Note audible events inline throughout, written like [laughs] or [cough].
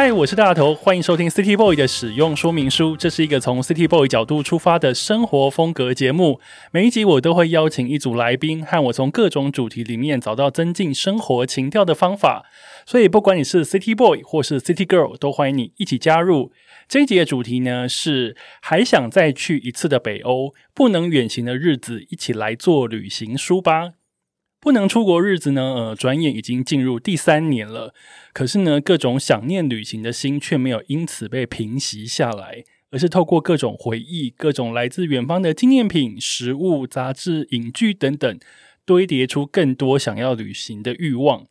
嗨，我是大头，欢迎收听 City Boy 的使用说明书。这是一个从 City Boy 角度出发的生活风格节目。每一集我都会邀请一组来宾，和我从各种主题里面找到增进生活情调的方法。所以，不管你是 City Boy 或是 City Girl，都欢迎你一起加入。这一集的主题呢是还想再去一次的北欧，不能远行的日子，一起来做旅行书吧。不能出国日子呢？呃，转眼已经进入第三年了。可是呢，各种想念旅行的心却没有因此被平息下来，而是透过各种回忆、各种来自远方的纪念品、食物、杂志、影剧等等，堆叠出更多想要旅行的欲望。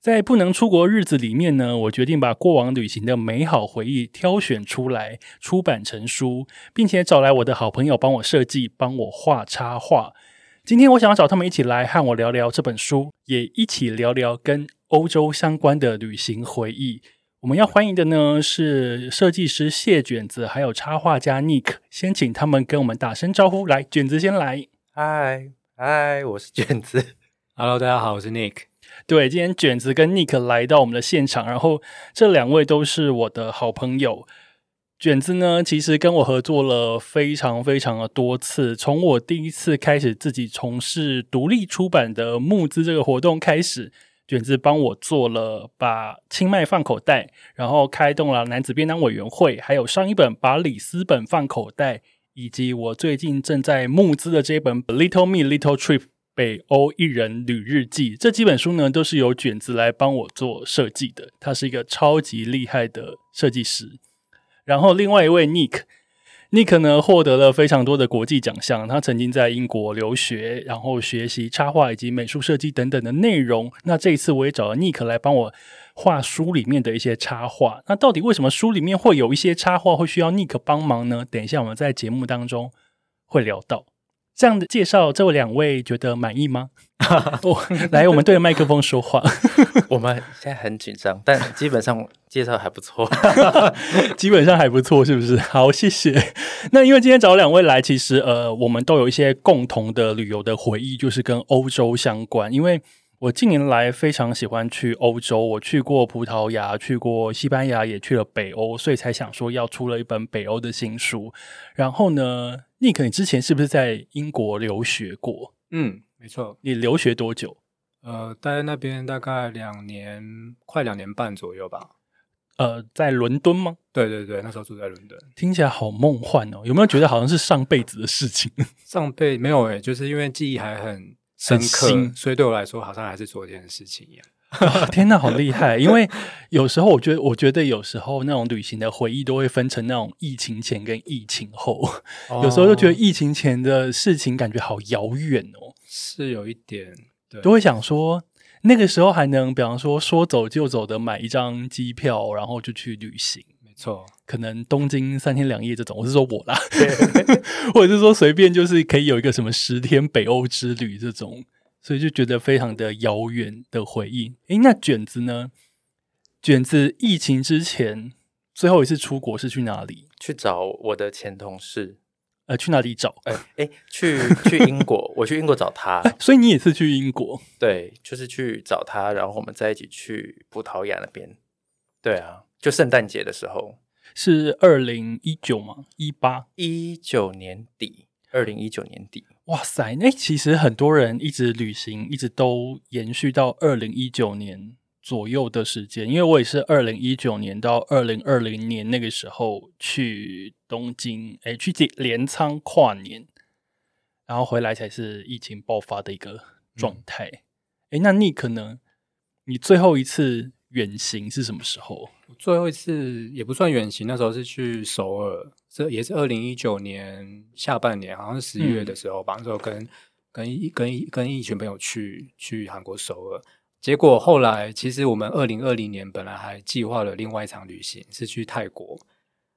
在不能出国日子里面呢，我决定把过往旅行的美好回忆挑选出来，出版成书，并且找来我的好朋友帮我设计、帮我画插画。今天我想要找他们一起来和我聊聊这本书，也一起聊聊跟欧洲相关的旅行回忆。我们要欢迎的呢是设计师谢卷子，还有插画家 Nick。先请他们跟我们打声招呼。来，卷子先来。嗨嗨，我是卷子。Hello，大家好，我是 Nick。对，今天卷子跟 Nick 来到我们的现场，然后这两位都是我的好朋友。卷子呢，其实跟我合作了非常非常的多次。从我第一次开始自己从事独立出版的募资这个活动开始，卷子帮我做了把清迈放口袋，然后开动了男子便当委员会，还有上一本把里斯本放口袋，以及我最近正在募资的这本《Little Me Little Trip》。北欧一人旅日记这几本书呢，都是由卷子来帮我做设计的。他是一个超级厉害的设计师。然后另外一位 Nick，Nick 呢获得了非常多的国际奖项。他曾经在英国留学，然后学习插画以及美术设计等等的内容。那这一次我也找了 Nick 来帮我画书里面的一些插画。那到底为什么书里面会有一些插画会需要 Nick 帮忙呢？等一下我们在节目当中会聊到。这样的介绍，这两位觉得满意吗？我，[laughs] 来，我们对着麦克风说话。[laughs] 我们现在很紧张，但基本上介绍还不错。[laughs] 基本上还不错，是不是？好，谢谢。那因为今天找两位来，其实呃，我们都有一些共同的旅游的回忆，就是跟欧洲相关。因为我近年来非常喜欢去欧洲，我去过葡萄牙，去过西班牙，也去了北欧，所以才想说要出了一本北欧的新书。然后呢，Nick，你之前是不是在英国留学过？嗯，没错。你留学多久？呃，待在那边大概两年，快两年半左右吧。呃，在伦敦吗？对对对，那时候住在伦敦。听起来好梦幻哦！有没有觉得好像是上辈子的事情？[laughs] 上辈没有诶、就是因为记忆还很深刻，所以对我来说好像还是昨天的事情一样。啊 [laughs] 天哪，好厉害！因为有时候我觉得，我觉得有时候那种旅行的回忆都会分成那种疫情前跟疫情后。[laughs] 有时候就觉得哦疫情前的事情感觉好遥远哦，是有一点，对，都会想说那个时候还能，比方说说走就走的买一张机票，然后就去旅行。没错。可能东京三天两夜这种，我是说我啦，[laughs] 或者是说随便就是可以有一个什么十天北欧之旅这种，所以就觉得非常的遥远的回忆。诶，那卷子呢？卷子疫情之前最后一次出国是去哪里？去找我的前同事，呃，去哪里找？哎、[laughs] 哎，去去英国，我去英国找他，所以你也是去英国？对，就是去找他，然后我们再一起去葡萄牙那边。对啊，就圣诞节的时候，是二零一九吗？一八？一九年底，二零一九年底。哇塞！那其实很多人一直旅行，一直都延续到二零一九年左右的时间。因为我也是二零一九年到二零二零年那个时候去东京，哎，去镰仓跨年，然后回来才是疫情爆发的一个状态。哎、那你可能你最后一次远行是什么时候？最后一次也不算远行，那时候是去首尔，这也是二零一九年下半年，好像是十一月的时候吧。那时候跟跟一跟一跟一群朋友去去韩国首尔，结果后来其实我们二零二零年本来还计划了另外一场旅行，是去泰国，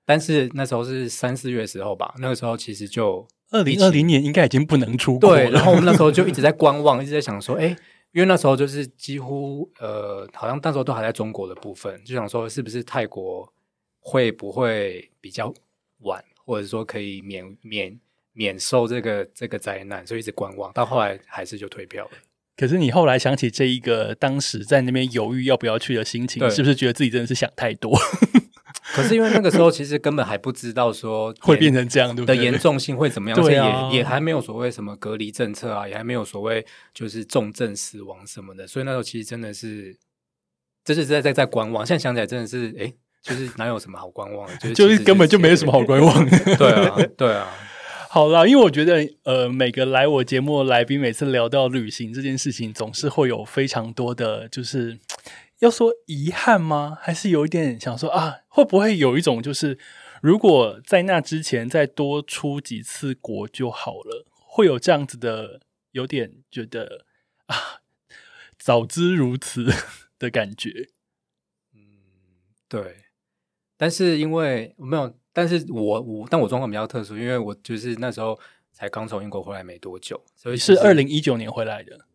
但是那时候是三四月的时候吧，那个时候其实就二零二零年应该已经不能出国了。对，然后我们那时候就一直在观望，一直在想说，哎，因因为那时候就是几乎呃，好像那时候都还在中国的部分，就想说是不是泰国会不会比较晚，或者说可以免免免受这个这个灾难，所以一直观望，到后来还是就退票了。可是你后来想起这一个当时在那边犹豫要不要去的心情，是不是觉得自己真的是想太多，可是因为那个时候其实根本还不知道说 [laughs] 会变成这样，对不对？的严重性会怎么样，而且对啊也也还没有所谓什么隔离政策啊，也还没有所谓就是重症死亡什么的，所以那时候其实真的是，这是在在在观望。现在想起来真的是，哎，就是哪有什么好观望的，[laughs] 就是就是根本就没有什么好观望的。[laughs] 对啊，对啊，好啦，因为我觉得，呃，每个来我节目的来宾，每次聊到旅行这件事情，总是会有非常多的，就是要说遗憾吗？还是有一点想说啊，会不会有一种就是，如果在那之前再多出几次国就好了，会有这样子的，有点觉得啊，早知如此的感觉。嗯对。但是因为没有，但是我我但我状况比较特殊，因为我就是那时候才刚从英国回来没多久，所以是二零一九年回来的，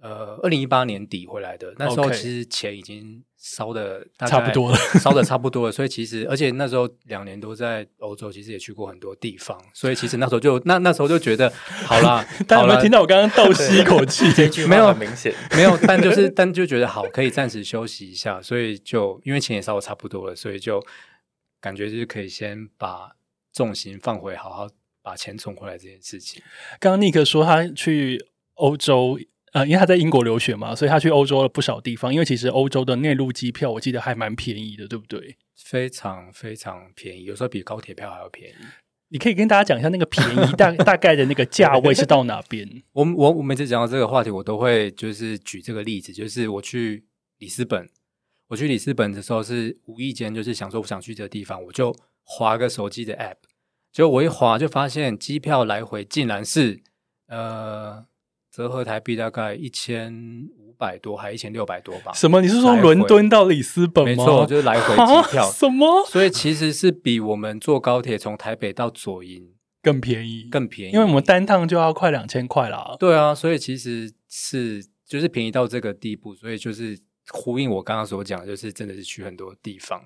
呃，二零一八年底回来的，那时候其实钱已经烧的差不多了，烧的差不多了，所以其实而且那时候两年都在欧洲，其实也去过很多地方，所以其实那时候就那那时候就觉得好啦，[laughs] 大家有没有听到我刚刚倒吸一口气？这句没有很明显，没有，但就是 [laughs] 但就觉得好，可以暂时休息一下，所以就因为钱也烧的差不多了，所以就感觉就是可以先把重心放回，好好把钱存回来这件事情。刚刚尼克说他去欧洲，呃，因为他在英国留学嘛，所以他去欧洲了不少地方。因为其实欧洲的内陆机票，我记得还蛮便宜的，对不对？非常非常便宜，有时候比高铁票还要便宜。你可以跟大家讲一下那个便宜大 [laughs] 大概的那个价位是到哪边？[laughs] 我我我每次讲到这个话题，我都会就是举这个例子，就是我去里斯本，我去里斯本的时候是无意间就是想说我想去这个地方，我就划个手机的 app，结果我一划就发现机票来回竟然是呃折合台币大概一千五百多，还一千六百多吧。什么？你是说伦敦到里斯本吗？没错，就是来回啊机票，[laughs] 什么所以其实是比我们坐高铁从台北到左营更便宜？更便宜，因为我们单趟就要快两千块啦。对啊，所以其实是就是便宜到这个地步，所以就是呼应我刚刚所讲，就是真的是去很多地方。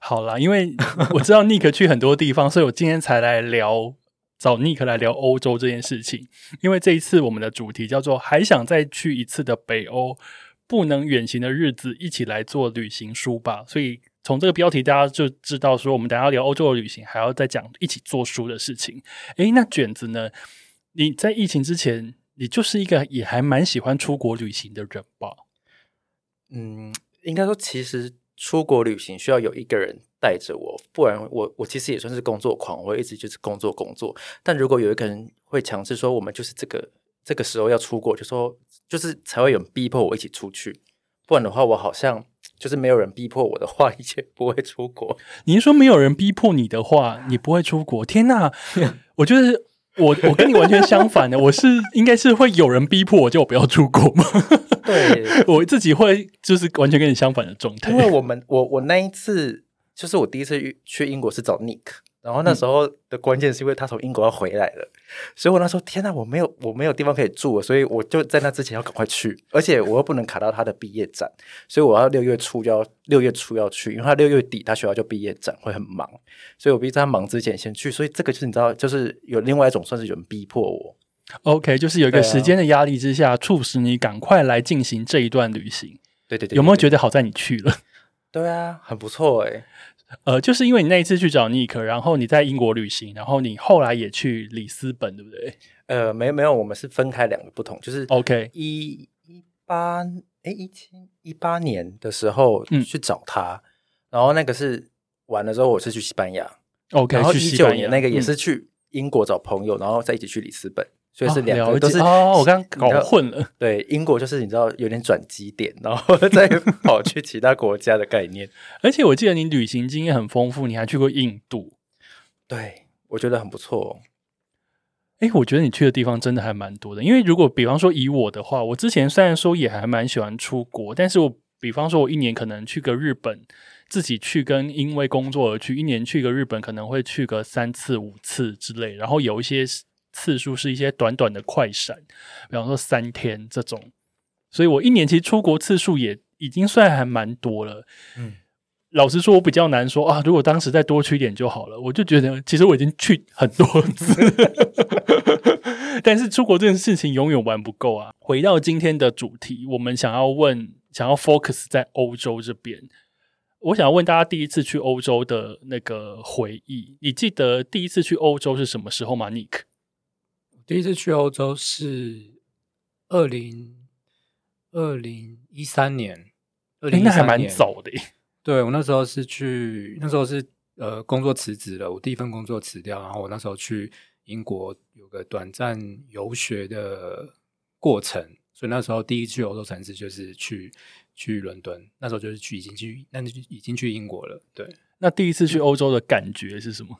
好啦，因为我知道 Nick 去很多地方，所以我今天才来聊找尼克来聊欧洲这件事情。因为这一次我们的主题叫做“还想再去一次的北欧，不能远行的日子，一起来做旅行书吧”。所以从这个标题大家就知道说，我们等下聊欧洲的旅行，还要再讲一起做书的事情。诶，那卷子呢？你在疫情之前，你就是一个也还蛮喜欢出国旅行的人吧？嗯，应该说其实出国旅行需要有一个人带着我，不然我我其实也算是工作狂，我会一直就是工作工作。但如果有一个人会强制说我们就是这个这个时候要出国，就说就是才会有人逼迫我一起出去，不然的话我好像就是没有人逼迫我的话，一切不会出国。你是说没有人逼迫你的话，你不会出国？天哪！[laughs] 我觉得我我跟你完全相反的，我是应该是会有人逼迫我，叫我不要出国吗？[laughs] 对，[laughs] 我自己会就是完全跟你相反的状态因。为我们我我那一次就是我第一次去去英国是找 Nick，然后那时候的关键是因为他从英国要回来了，所以我那时候天呐，我没有我没有地方可以住，所以我就在那之前要赶快去，而且我又不能卡到他的毕业展，所以我要六月初就要六月初要去，因为他六月底他学校就毕业展会很忙，所以我必须在他忙之前先去，所以这个就是你知道，就是有另外一种算是有人逼迫我，OK，就是有一个时间的压力之下，促使你赶快来进行这一段旅行。对对对有没有觉得？得好在你去了？对啊，很不错哎、呃，就是因为你那一次去找 Nick，然后你在英国旅行，然后你后来也去里斯本，对不对？呃，没有没有，我们是分开两个不同，就是？OK，一一八哎一七一八年的时候嗯。去找他，然后那个是完了之后我是去西班牙 OK，然后一九年那个也嗯。是去英国找朋友，然后再一起去里斯本，所以是两个都是解哦，我刚你知道搞混了。[laughs] 对英国就是你知道有点转机点，然后 [laughs] 再跑去其他国家的概念。[laughs] 而且我记得你旅行经验很丰富，你还去过印度。对我觉得很不错。哎，我觉得你去的地方真的还蛮多的。因为如果比方说以我的话，我之前虽然说也还蛮喜欢出国，但是我比方说我一年可能去个日本，自己去跟因为工作而去，一年去个日本可能会去个三次五次之类，然后有一些次数是一些短短的快闪，比方说三天这种。所以我一年其实出国次数也已经算还蛮多了。嗯，老实说，我比较难说啊。如果当时再多去一点就好了，我就觉得其实我已经去很多次，[laughs] 但是出国这件事情永远玩不够啊。回到今天的主题，我们想要问，想要 focus 在欧洲这边。我想要问大家第一次去欧洲的那个回忆，你记得第一次去欧洲是什么时候吗？Nick，第一次去欧洲是二零二零一三年，二零那还蛮早的。对我那时候是去，那时候是呃工作辞职了，我第一份工作辞掉，然后我那时候去英国有个短暂游学的过程，所以那时候第一次去欧洲城市就是去。去伦敦，那时候就是去已经去，那就已经去英国了。对，那第一次去欧洲的感觉是什么？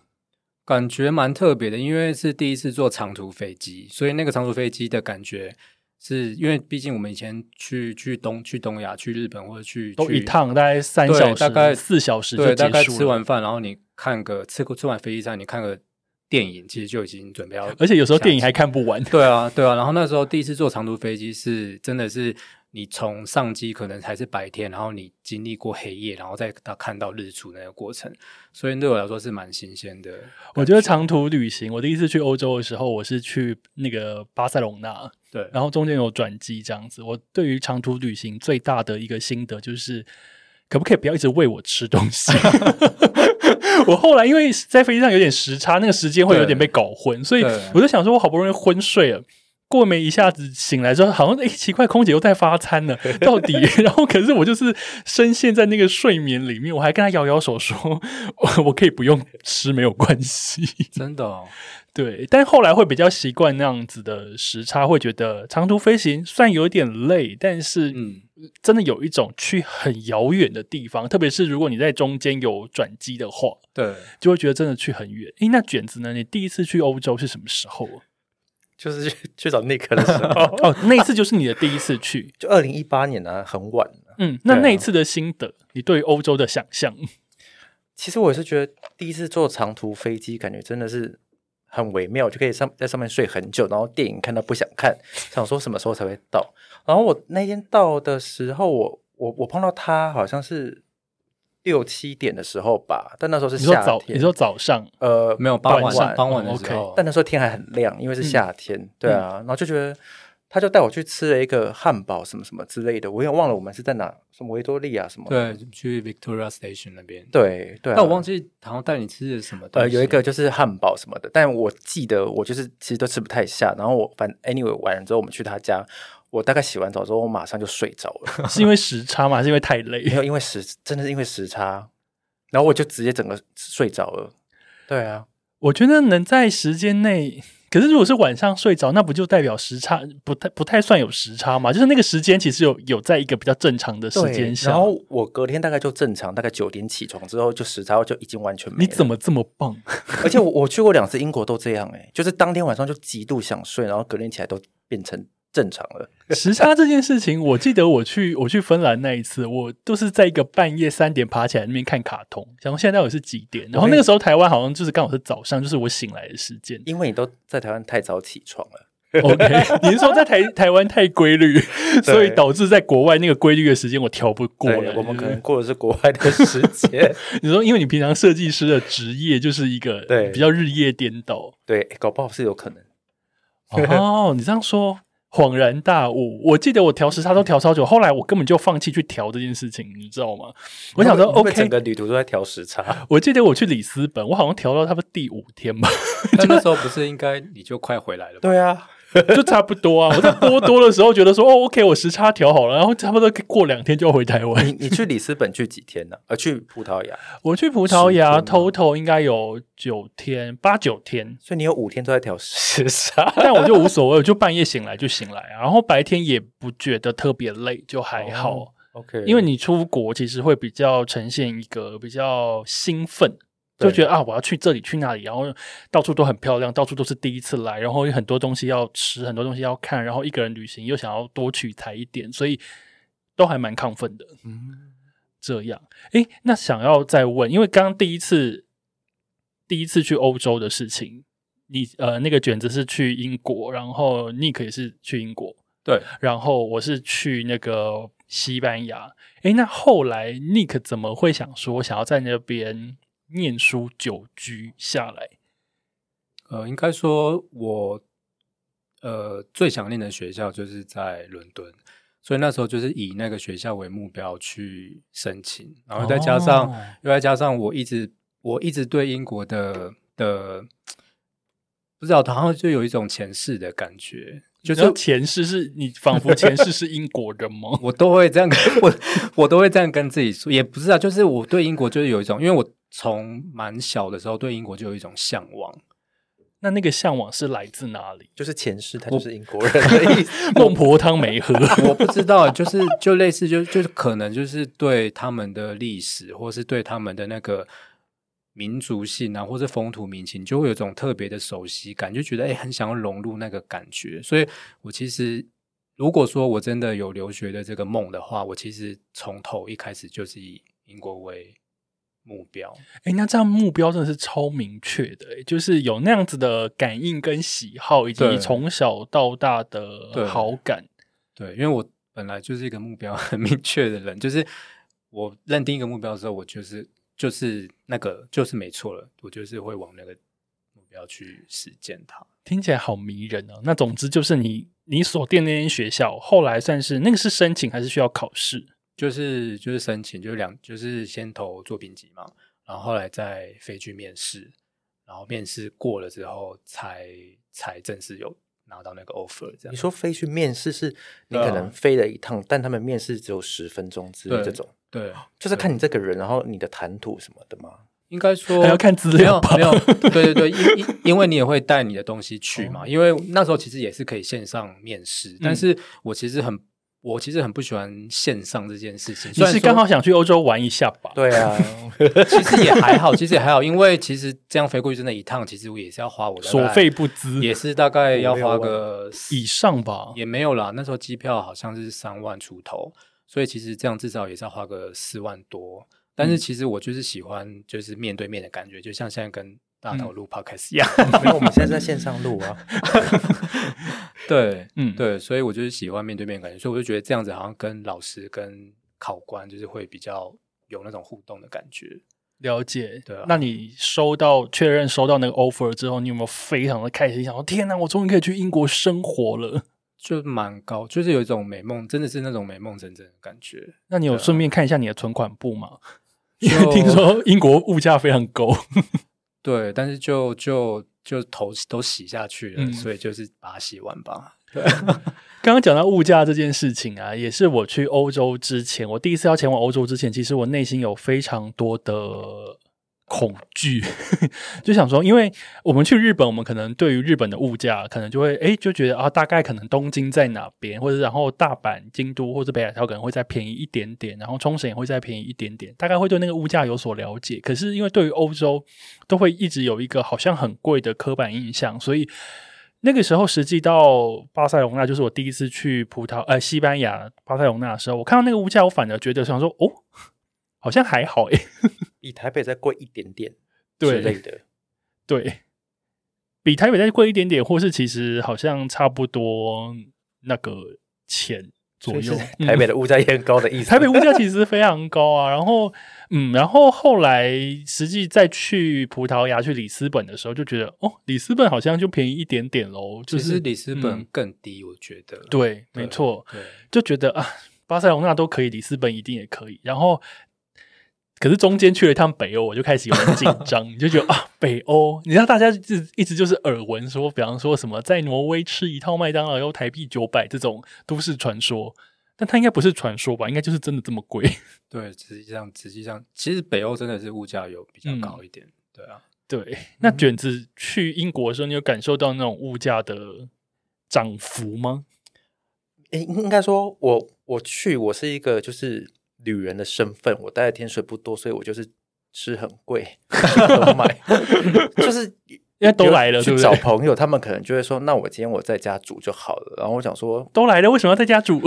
感觉蛮特别的，因为是第一次坐长途飞机，所以那个长途飞机的感觉是因为毕竟我们以前去去东去东亚、去日本或者去都一趟大概三小时，大概四小时对，大概吃完饭，然后你看个吃过吃完飞机上，你看个电影，其实就已经准备要，而且有时候电影还看不完。对啊，对啊。然后那时候第一次坐长途飞机是真的是。你从上机可能还是白天，然后你经历过黑夜，然后再到看到日出那个过程，所以对我来说是蛮新鲜的。我觉得长途旅行，我第一次去欧洲的时候，我是去那个巴塞隆纳，对，然后中间有转机这样子。我对于长途旅行最大的一个心得就是，可不可以不要一直喂我吃东西？[laughs] 我后来因为在飞机上有点时差，那个时间会有点被搞混，所以我就想说，我好不容易昏睡了。过没一下子醒来之后，好像哎奇怪，空姐又在发餐了，[laughs] 到底？[laughs] 然后可是我就是深陷在那个睡眠里面，我还跟他摇摇手说，我可以不用吃，没有关系。[laughs] 真的，对。但后来会比较习惯那样子的时差，会觉得长途飞行虽然有点累，但是嗯，真的有一种去很遥远的地方，特别是如果你在中间有转机的话，对，就会觉得真的去很远。诶，那卷子呢？你第一次去欧洲是什么时候？就是去 [laughs] 去找 Nick 的时候 [laughs] 哦，那一次就是你的第一次去，[laughs] 就二零一八年呢，很晚嗯，那那一次的心得，你对欧洲的想象？其实我也是觉得第一次坐长途飞机，感觉真的是很微妙，就可以上在上面睡很久，然后电影看到不想看，想说什么时候才会到。然后我那天到的时候，我我我碰到他好像是。六七点的时候吧，但那时候是夏天。你说早上？呃，没有傍晚，傍晚的时候。但那时候天还很亮，因为是夏天。对啊，然后就觉得，他就带我去吃了一个汉堡，什么什么之类的。我也忘了我们是在哪，什么维多利亚什么。对，去 Victoria Station 那边。对对。但我忘记好像带你吃的什么。呃，有一个就是汉堡什么的，但我记得我就是其实都吃不太下。然后我反 anyway 完了之后，我们去他家。我大概洗完澡之后，我马上就睡着了。[laughs] 是因为时差吗？是因为太累？没有，因为时真的是因为时差，然后我就直接整个睡着了。对啊，我觉得能在时间内，可是如果是晚上睡着，那不就代表时差不太不太算有时差嘛？就是那个时间其实有有在一个比较正常的时间下。然后我隔天大概就正常，大概九点起床之后，就时差就已经完全没。你怎么这么棒？[laughs] 而且我我去过两次英国都这样哎，就是当天晚上就极度想睡，然后隔天起来都变成。正常了，[laughs] 时差这件事情，我记得我去我去芬兰那一次，我都是在一个半夜三点爬起来那边看卡通，然后现在到底是几点？然后那个时候台湾好像就是刚好是早上，就是我醒来的时间。因为你都在台湾太早起床了，OK？你是说在台 [laughs] 台湾太规律，所以导致在国外那个规律的时间我调不过了？我们可能过的是国外的时间。[laughs] 你说，因为你平常设计师的职业就是一个对比较日夜颠倒，对，搞不好是有可能。哦，你这样说。恍然大悟，我记得我调时差都调超久，后来我根本就放弃去调这件事情，你知道吗？我想说，OK，整个旅途都在调时差。[laughs] 我记得我去里斯本，我好像调到差不多第五天吧。那 [laughs] 时候不是应该你就快回来了？对啊。[laughs] 就差不多啊！我在波多的时候觉得说哦，OK，我时差调好了，然后差不多过两天就要回台湾。你你去里斯本去几天呢？呃，去葡萄牙，我去葡萄牙，total 应该有九天八九天，所以你有五天都在调时差，[laughs] 但我就无所谓，我就半夜醒来就醒来，然后白天也不觉得特别累，就还好。OK，因为你出国其实会比较呈现一个比较兴奋。就觉得啊，我要去这里去那里，然后到处都很漂亮，到处都是第一次来，然后有很多东西要吃，很多东西要看，然后一个人旅行又想要多取材一点，所以都还蛮亢奋的。嗯，这样，诶，那想要再问，因为刚刚第一次第一次去欧洲的事情，你呃那个卷子是去英国，然后 Nick 也是去英国，对，然后我是去那个西班牙。诶，那后来 Nick 怎么会想说想要在那边念书久居下来？呃，应该说我呃最想念的学校就是在伦敦，所以那时候就是以那个学校为目标去申请，然后再加上、哦又再加上我一直我一直对英国的的不知道，好像就有一种前世的感觉，就就是是前世是你仿佛前世是英国人吗？[laughs] 我都会这样跟我，我都会这样跟自己说，也不是啊，就是我对英国就是有一种，因为我从蛮小的时候对英国就有一种向往。那那个向往是来自哪里？就是前世他就是英国人的意思。[laughs] 孟婆汤没喝，[laughs] 我不知道，就是就类似就就是可能就是对他们的历史，或是对他们的那个民族性啊，或是风土民情，就会有一种特别的熟悉感，就觉得哎、很想要融入那个感觉。所以我其实如果说我真的有留学的这个梦的话，我其实从头一开始就是以英国为目标。哎，那这样目标真的是超明确的，诶就是有那样子的感应跟喜好，以及对从小到大的好感。对，因为我本来就是一个目标 [laughs] 很明确的人，就是我认定一个目标之后，我就是就是那个就是没错了，我就是会往那个目标去实践它。听起来好迷人哦。那总之就是你你所定那间学校，后来算是那个是申请还是需要考试？就是就是申请，就是两就是先投作品集嘛，然后后来再飞去面试，然后面试过了之后才才正式有拿到那个 offer 这样你。说飞去面试是，你可能飞了一趟，但他们面试只有十分钟之类这种，对，就是看你这个人，然后你的谈吐什么的吗？应该说还要看资没有料吧？没有，[laughs] 对对对，因因因为你也会带你的东西去嘛，因为那时候其实也是可以线上面试，但是我其实很我其实很不喜欢线上这件事情。你虽然说是刚好想去欧洲玩一下吧？对啊，[laughs] 其实也还好，其实也还好，因为其实这样飞过去真的一趟，其实我也是要花我的所费不赀也是大概要花个以上吧。也没有啦，那时候机票好像是三万出头，所以其实这样至少也是要花个四万多。但嗯是其实我就是喜欢就是面对面的感觉，就像现在跟大头录 podcast 一样。[laughs] 没有，我们现在在线上录啊。[laughs] 对，嗯，对，所以我就是喜欢面对面感觉，所以我就觉得这样子好像跟老师跟考官就是会比较有那种互动的感觉。了解。对啊那你收到确认收到那个 offer 之后，你有没有非常的开心，想说天哪，我终于可以去英国生活了？就蛮高，就是有一种美梦，真的是那种美梦成真的感觉。那你有顺便看一下你的存款簿吗？因为听说英国物价非常高。对，但是就就就头都洗下去了，嗯所以就是把它洗完吧。[laughs] 刚刚讲到物价这件事情啊，也是我去欧洲之前，我第一次要前往欧洲之前，其实我内心有非常多的恐惧，[laughs] 就想说，因为我们去日本，我们可能对于日本的物价，可能就会诶就觉得啊，大概可能东京在哪边，或者然后大阪、京都或者北海道可能会再便宜一点点，然后冲绳也会再便宜一点点，大概会对那个物价有所了解。可是因为对于欧洲，都会一直有一个好像很贵的刻板印象，所以那个时候实际到巴塞隆纳，就是我第一次去葡萄呃西班牙巴塞隆纳的时候，我看到那个物价，我反而觉得想说哦，好像还好诶。比台北再贵一点点对之类的。对，比台北再贵一点点，或是其实好像差不多那个钱左右。台北的物价也很高的意思。台北物价其实非常高啊，然后嗯，然后后来实际再去葡萄牙去里斯本的时候，就觉得哦，里斯本好像就便宜一点点喽，就是其实里斯本嗯更低，我觉得。对，对没错，对，就觉得啊，巴塞隆那都可以，里斯本一定也可以。然后，可是中间去了一趟北欧，我就开始有点紧张，你 [laughs] 就觉得啊，北欧，你知道大家一直一直就是耳闻说，比方说什么在挪威吃一套麦当劳要台币九百这种都市传说，但它应该不是传说吧？应该就是真的这么贵。对，实际上实际上，其实北欧真的是物价有比较嗯高一点。对啊，对，那卷子去英国的时候，你有感受到那种物价的涨幅吗？诶应该说我我去，我是一个就是旅人的身份，我待的天水不多，所以我就是吃很贵，都买，[laughs] 就是因为都来了，对去？找朋友，他们可能就会说，那我今天我在家煮就好了。然后我想说，都来了，为什么要在家煮？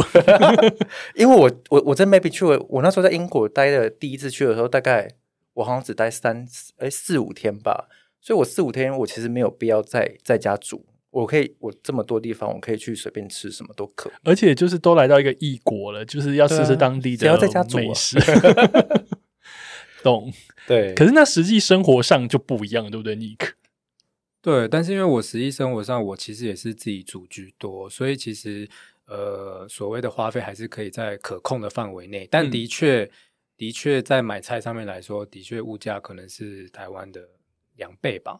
[laughs] 因为我我我在 maybe 去了，我那时候在英国待的第一次去的时候，大概我好像只待三哎四五天吧，所以我四五天我其实没有必要在在家煮，我可以我这么多地方，我可以去随便吃什么都可以。而且就是都来到一个异国了，就是要试试当地的谁要在家煮啊美食。[laughs] 懂？对，可是那实际生活上就不一样，对不对？Nick，对，但是因为我实际生活上，我其实也是自己煮居多，所以其实呃，所谓的花费还是可以在可控的范围内。但嗯的确，的确在买菜上面来说，的确物价可能是台湾的两倍吧，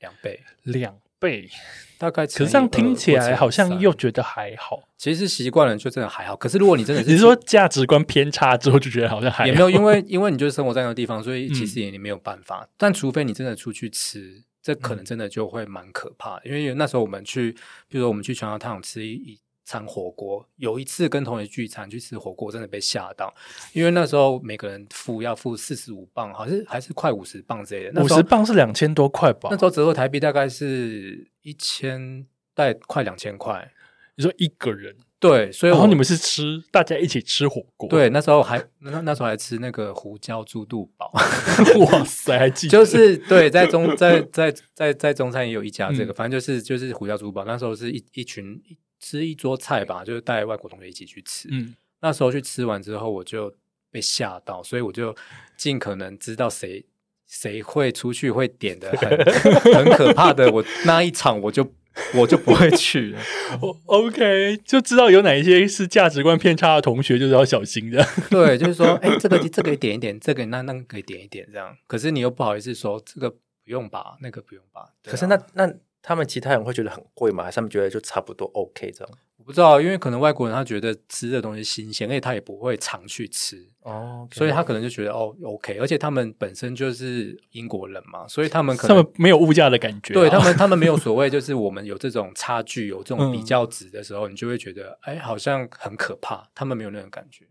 两倍，两倍。[laughs] 大概。可是这样听起来好像又觉得还好。其实习惯了就真的还好。可是如果你真的是 [laughs] 你是说价值观偏差之后就觉得好像还好也没有，因为 [laughs] 因为你就是生活在那个地方，所以嗯其实也没有办法。但除非你真的出去吃，这可能真的就会蛮可怕的。因为那时候我们去，比如说我们去全家汤吃一一餐火锅，有一次跟同学聚餐去吃火锅，真的被吓到，因为那时候每个人付要付四十五磅，好像是还是快五十磅之类的。五十磅是两千多块吧？那时候折合台币大概是一千，大概快两千块。你说一个人，对，所以我然后你们是吃大家一起吃火锅？对，那时候还那那时候还吃那个胡椒猪肚堡。[laughs] 哇塞，还记 [laughs] 得就是对，在中在 [laughs] 在在在中餐也有一家这个，嗯反正就是就是胡椒猪堡。那时候是一一群一吃一桌菜吧，就是带外国同学一起去吃。嗯，那时候去吃完之后，我就被吓到，所以我就尽可能知道谁谁会出去会点的很 [laughs] 很可怕的，我那一场我就我就不会去了。[laughs] 哦 OK，就知道有哪一些是价值观偏差的同学，就是要小心的。对，就是说，[laughs] 哎，这个这个点一点，这个那那个可以点一点，这样。可是你又不好意思说这个不用吧，那个不用吧。对可是啊那那他们其他人会觉得很贵吗？还是他们觉得就差不多 OK 这样？我不知道，因为可能外国人他觉得吃的东西新鲜，而且他也不会常去吃，哦，所以他可能就觉得哦 OK，而且他们本身就是英国人嘛，所以他们可他能们没有物价的感觉啊、对他们 [laughs] 他们没有所谓，就是我们有这种差距，有这种嗯比较值的时候，你就会觉得哎，好像很可怕，他们没有那种感觉。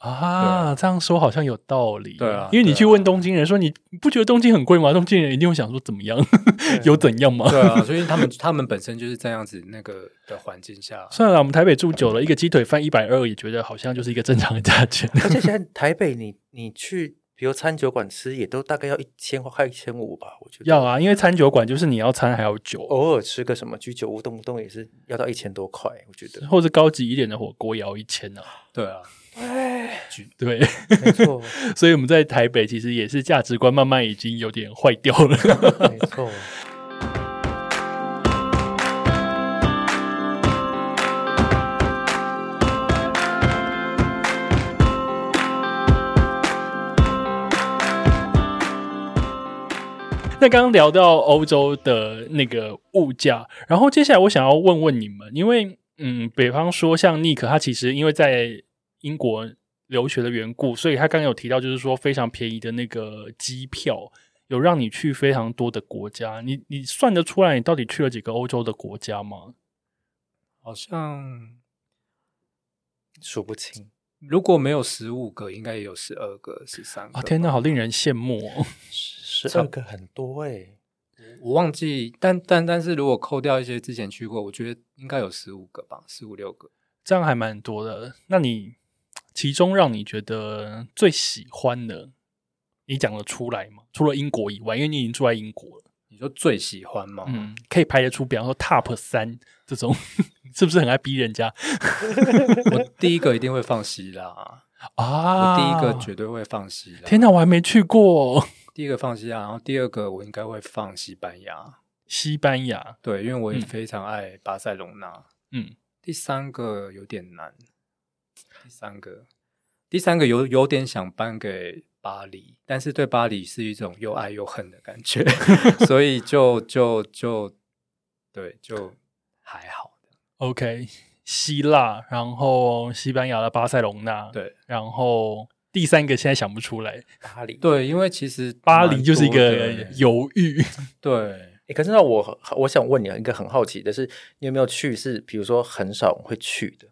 啊，这样说好像有道理。对啊因为你去问东京人说，你你不觉得东京很贵吗？东京人一定会想说怎么样，有怎样吗？对啊，所以他们他们本身就是这样子那个的环境下，算了，我们台北住久了，一个鸡腿饭一百二，也觉得好像就是一个正常的价钱。[laughs] 而且现在台北你你去，比如餐酒馆吃，也都大概要一千或快一千五吧，我觉得。要啊，因为餐酒馆就是你要餐还有酒，偶尔吃个什么居酒屋，动不动也是要到一千多块，我觉得。或者高级一点的火锅也要一千啊。对啊，对，没错，[laughs] 所以我们在台北其实也是价值观慢慢已经有点坏掉了。没错。[laughs] 那刚刚聊到欧洲的那个物价，然后接下来我想要问问你们，因为嗯，比方说像尼克，他其实因为在英国留学的缘故，所以他刚刚有提到，就是说非常便宜的那个机票，有让你去非常多的国家。你你算得出来你到底去了几个欧洲的国家吗？好像数不清，如果没有十五个，应该也有十二个、十三个。啊，天哪，好令人羡慕哦！[laughs] 十二个很多哎、我忘记，但但但是如果扣掉一些之前去过，我觉得应该有十五个吧，十五六个。这样还蛮多的。那你其中让你觉得最喜欢的，你讲得出来吗？除了英国以外，因为你已经住在英国了，你说最喜欢吗？嗯，可以排得出，比方说 Top 三这种，[laughs] 是不是很爱逼人家 [laughs] 我第一个一定会放希腊，啊？我第一个绝对会放希腊。天哪，我还没去过第一个放希腊，然后第二个我应该会放西班牙。西班牙。对，因为我也嗯非常爱巴塞隆纳。嗯，第三个有点难，第三个，第三个有有点想搬给巴黎，但是对巴黎是一种又爱又恨的感觉，[laughs] 所以就就就对，就还好。OK，希腊，然后西班牙的巴塞隆纳，，对然后第三个现在想不出来，巴黎。对，因为其实巴黎就是一个犹豫。对。欸可是那我我想问你一个很好奇的是，你有没有去是比如说很少会去的？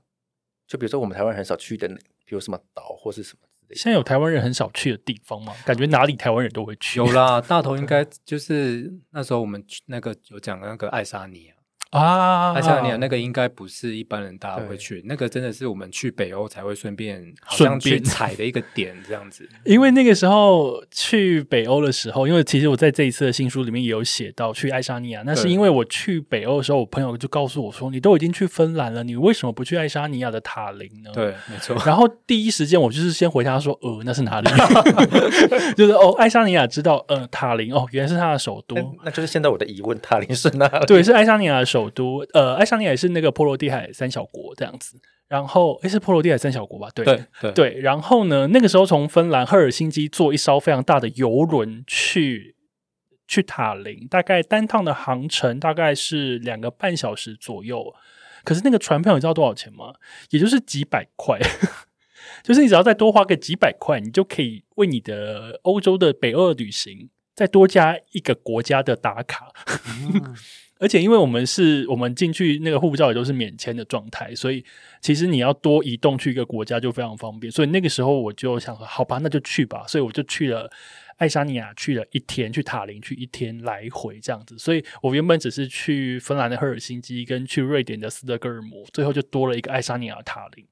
就比如说我们台湾很少去的，比如什么岛或是什么之类的。现在有台湾人很少去的地方吗？感觉哪里台湾人都会去。有啦，[laughs] 大头应该就是那时候我们去那个有讲的那个爱沙尼亚，啊，爱沙尼亚那个应该不是一般人大家会去，那个真的是我们去北欧才会顺便好像去顺便踩的一个点这样子。[laughs] 因为那个时候去北欧的时候，因为其实我在这一次的新书里面也有写到去爱沙尼亚，那是因为我去北欧的时候，我朋友就告诉我说：“你都已经去芬兰了，你为什么不去爱沙尼亚的塔林呢？”。对，没错。然后第一时间我就是先回答说：“呃，那是哪里？” [laughs] 就是哦，爱沙尼亚知道，呃，塔林哦，原来是它的首都。那那就是现在我的疑问，塔林是哪里？对，是爱沙尼亚的首都。呃，爱沙尼亚也是那个波罗的海三小国这样子。然后，诶，是波罗的海三小国吧？对对对对。然后呢，那个时候从芬兰赫尔辛基坐一艘非常大的游轮去去塔林，大概单趟的航程大概是两个半小时左右。可是那个船票你知道多少钱吗？也就是几百块。[laughs] 就是你只要再多花个几百块，你就可以为你的欧洲的北欧的旅行再多加一个国家的打卡。[laughs] 而且因为我们是我们进去那个护照也都是免签的状态，所以其实你要多移动去一个国家就非常方便。所以那个时候我就想说，好吧，那就去吧。所以我就去了爱沙尼亚，去了一天，去塔林去一天来回这样子。所以我原本只是去芬兰的赫尔辛基跟去瑞典的斯德哥尔摩，最后就多了一个爱沙尼亚塔林。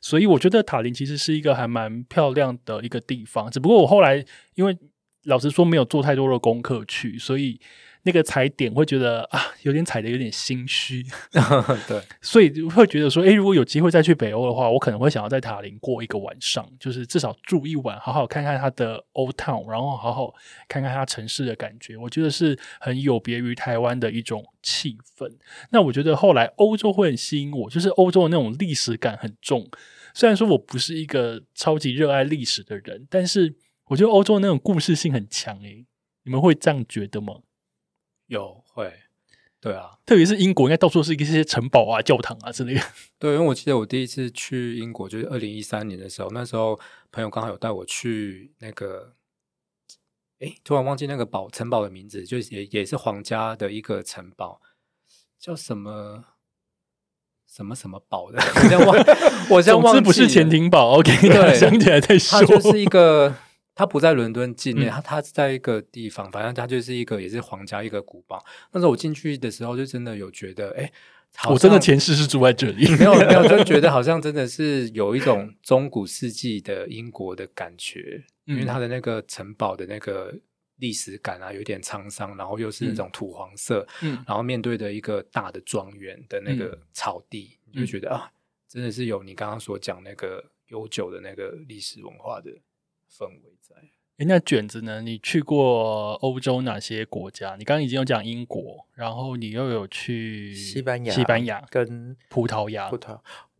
所以我觉得塔林其实是一个还蛮漂亮的一个地方，只不过我后来因为老实说没有做太多的功课去，所以那个踩点会觉得啊有点踩的有点心虚，[laughs] 对，所以会觉得说，诶，如果有机会再去北欧的话，我可能会想要在塔林过一个晚上，就是至少住一晚，好好看看它的 Old Town，然后好好看看它城市的感觉，我觉得是很有别于台湾的一种气氛。那我觉得后来欧洲会很吸引我，就是欧洲的那种历史感很重。虽然说我不是一个超级热爱历史的人，但是我觉得欧洲那种故事性很强诶、你们会这样觉得吗？有会，对啊，特别是英国，应该到处是一些城堡啊、教堂啊之类的。[laughs] 对，因为我记得我第一次去英国就是二零一三年的时候，那时候朋友刚好有带我去那个，哎，突然忘记那个堡城堡的名字，就是也也是皇家的一个城堡，叫什么什么什么堡的，[laughs] 我现在忘，我现在忘记不是了潜艇堡，OK，对 [laughs] 想起来再说它。就是一个，它不在伦敦境内，嗯。它它是在一个地方，反正它就是一个也是皇家一个古堡。那时候我进去的时候，就真的有觉得，哎，好我真的前世是住在这里，没有没 [laughs] 有，就觉得好像真的是有一种中古世纪的英国的感觉，因为嗯。它的那个城堡的那个历史感啊，有点沧桑，然后又是那种土黄色，嗯。然后面对的一个大的庄园的那个草地，你就觉得啊，真的是有你刚刚所讲那个悠久的那个历史文化的氛围在。诶那卷子呢？你去过欧洲哪些国家？你刚刚已经有讲英国，然后你又有去西班牙、西班牙、跟葡萄牙葡。萄。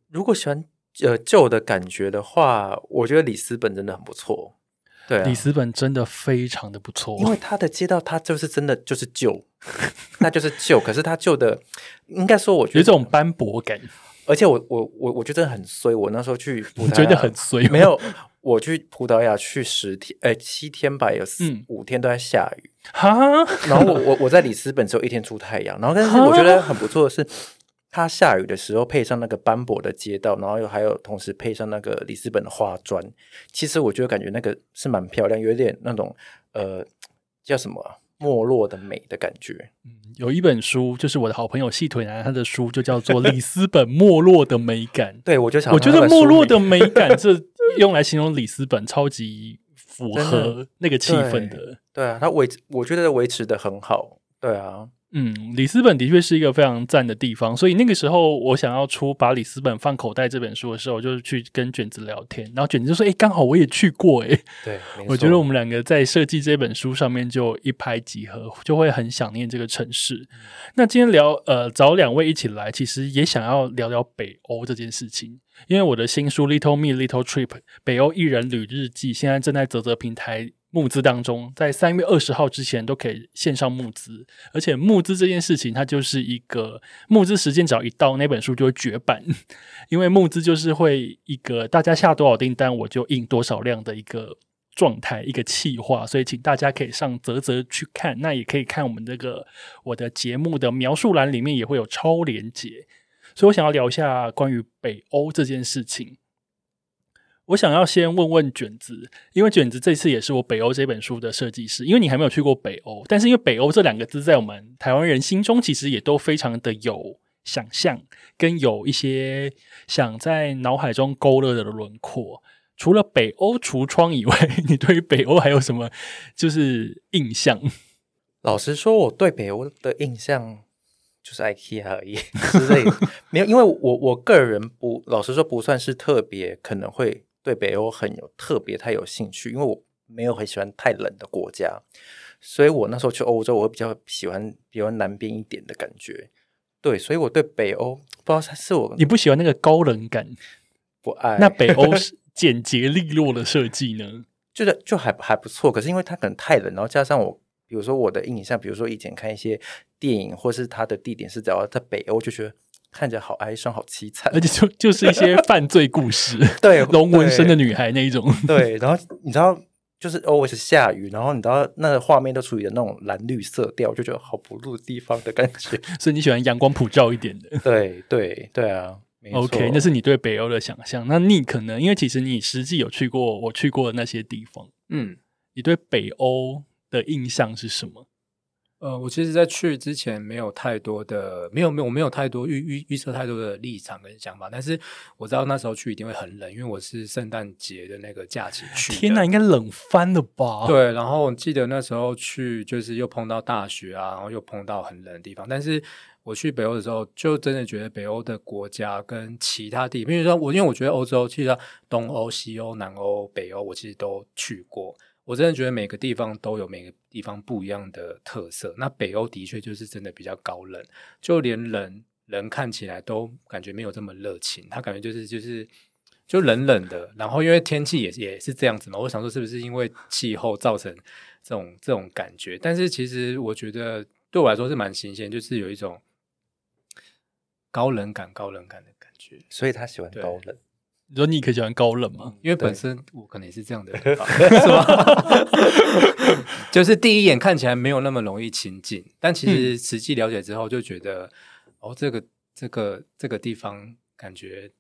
如果喜欢呃旧的感觉的话，我觉得里斯本真的很不错。对、啊，里斯本真的非常的不错，因为 [laughs] 它的街道，它就是真的就是旧，[laughs] 那就是旧。可是它旧的，应该说我觉得有一种斑驳感，而且我我我我觉得很衰。我那时候去我，觉得很衰没有，我去葡萄牙去十天，哎、七天吧，有四、嗯五天都在下雨。哈，[laughs] 然后我我我在里斯本只有一天出太阳，然后但是我觉得很不错的是，它下雨的时候配上那个斑驳的街道，然后又还有同时配上那个里斯本的花砖，其实我觉得感觉那个是蛮漂亮，有点那种呃叫什么啊、没落的美的感觉。嗯有一本书，就是我的好朋友细腿男他的书，就叫做《里斯本没落的美感》。对，我就想我觉得没落的美感，这用来形容里斯本，超级符合那个气氛的。对啊，它维我觉得维持的很好。对啊，嗯，里斯本的确是一个非常赞的地方，所以那个时候我想要出《把里斯本放口袋》这本书的时候，我就去跟卷子聊天，然后卷子就说：“哎、刚好我也去过、诶对，[laughs] 我觉得我们两个在设计这本书上面就一拍即合，就会很想念这个城市。那今天聊呃找两位一起来，其实也想要聊聊北欧这件事情，因为我的新书《Little Me Little Trip：北欧艺人旅日记》现在正在泽泽平台募资当中，在三月二十号之前都可以线上募资，而且募资这件事情它就是一个募资时间只要一到，那本书就会绝版，[laughs] 因为募资就是会一个大家下多少订单我就印多少量的一个状态，一个气划，所以请大家可以上泽泽去看，那也可以看我们这个我的节目的描述栏里面也会有超连接，所以我想要聊一下关于北欧这件事情。我想要先问问卷子，因为卷子这次也是我北欧这本书的设计师，因为你还没有去过北欧，但是因为北欧这两个字在我们台湾人心中其实也都非常的有想象，跟有一些想在脑海中勾勒的轮廓。除了北欧橱窗以外，你对于北欧还有什么就是印象？老实说，我对北欧的印象就是 IKEA 而已之类的，[laughs] 没有，因为我我个人不，老实说不算是特别可能会对北欧很有特别太有兴趣，因为我没有很喜欢太冷的国家，所以我那时候去欧洲，我会比较喜欢比较南边一点的感觉。对，所以我对北欧不知道是我你不喜欢那个高冷感，不爱，那北欧 [laughs] 是简洁利落的设计呢？就是就还还不错，可是因为它可能太冷，然后加上我。比如说我的印象，比如说以前看一些电影，或是它的地点是只要在北欧，就觉得看着好哀伤、好凄惨，而且就就是一些犯罪故事，[laughs] 对，[laughs] 龙纹身的女孩那一种，[laughs] 对。然后你知道，就是 always 下雨，然后你知道那个画面都处于的那种蓝绿色调，就觉得好不入地方的感觉。所以你喜欢阳光普照一点的？对对对啊。OK，那是你对北欧的想象。那你可能因为其实你实际有去过我去过的那些地方，嗯，你对北欧。的印象是什么？呃，我其实，在去之前没有太多的，没有没有，我没有太多预预预测太多的立场跟想法。但是我知道那时候去一定会很冷，因为我是圣诞节的那个假期去。天哪，应该冷翻了吧？对。然后我记得那时候去，就是又碰到大雪啊，然后又碰到很冷的地方。但是我去北欧的时候，就真的觉得北欧的国家跟其他地，比如说我，因为我觉得欧洲，其实东欧、西欧、南欧、北欧，我其实都去过。我真的觉得每个地方都有每个地方不一样的特色。那北欧的确就是真的比较高冷，就连人人看起来都感觉没有这么热情，他感觉就是就是就冷冷的。然后因为天气也也是这样子嘛，我想说是不是因为气候造成这种这种感觉？但是其实我觉得对我来说是蛮新鲜，就是有一种高冷感、高冷感的感觉。所以他喜欢高冷。你说你可以喜欢高冷吗？因为本身我可能也是这样的，[laughs] 是吧？[laughs] 就是第一眼看起来没有那么容易亲近，但其实实际了解之后就觉得，哦，这个这个这个地方感觉。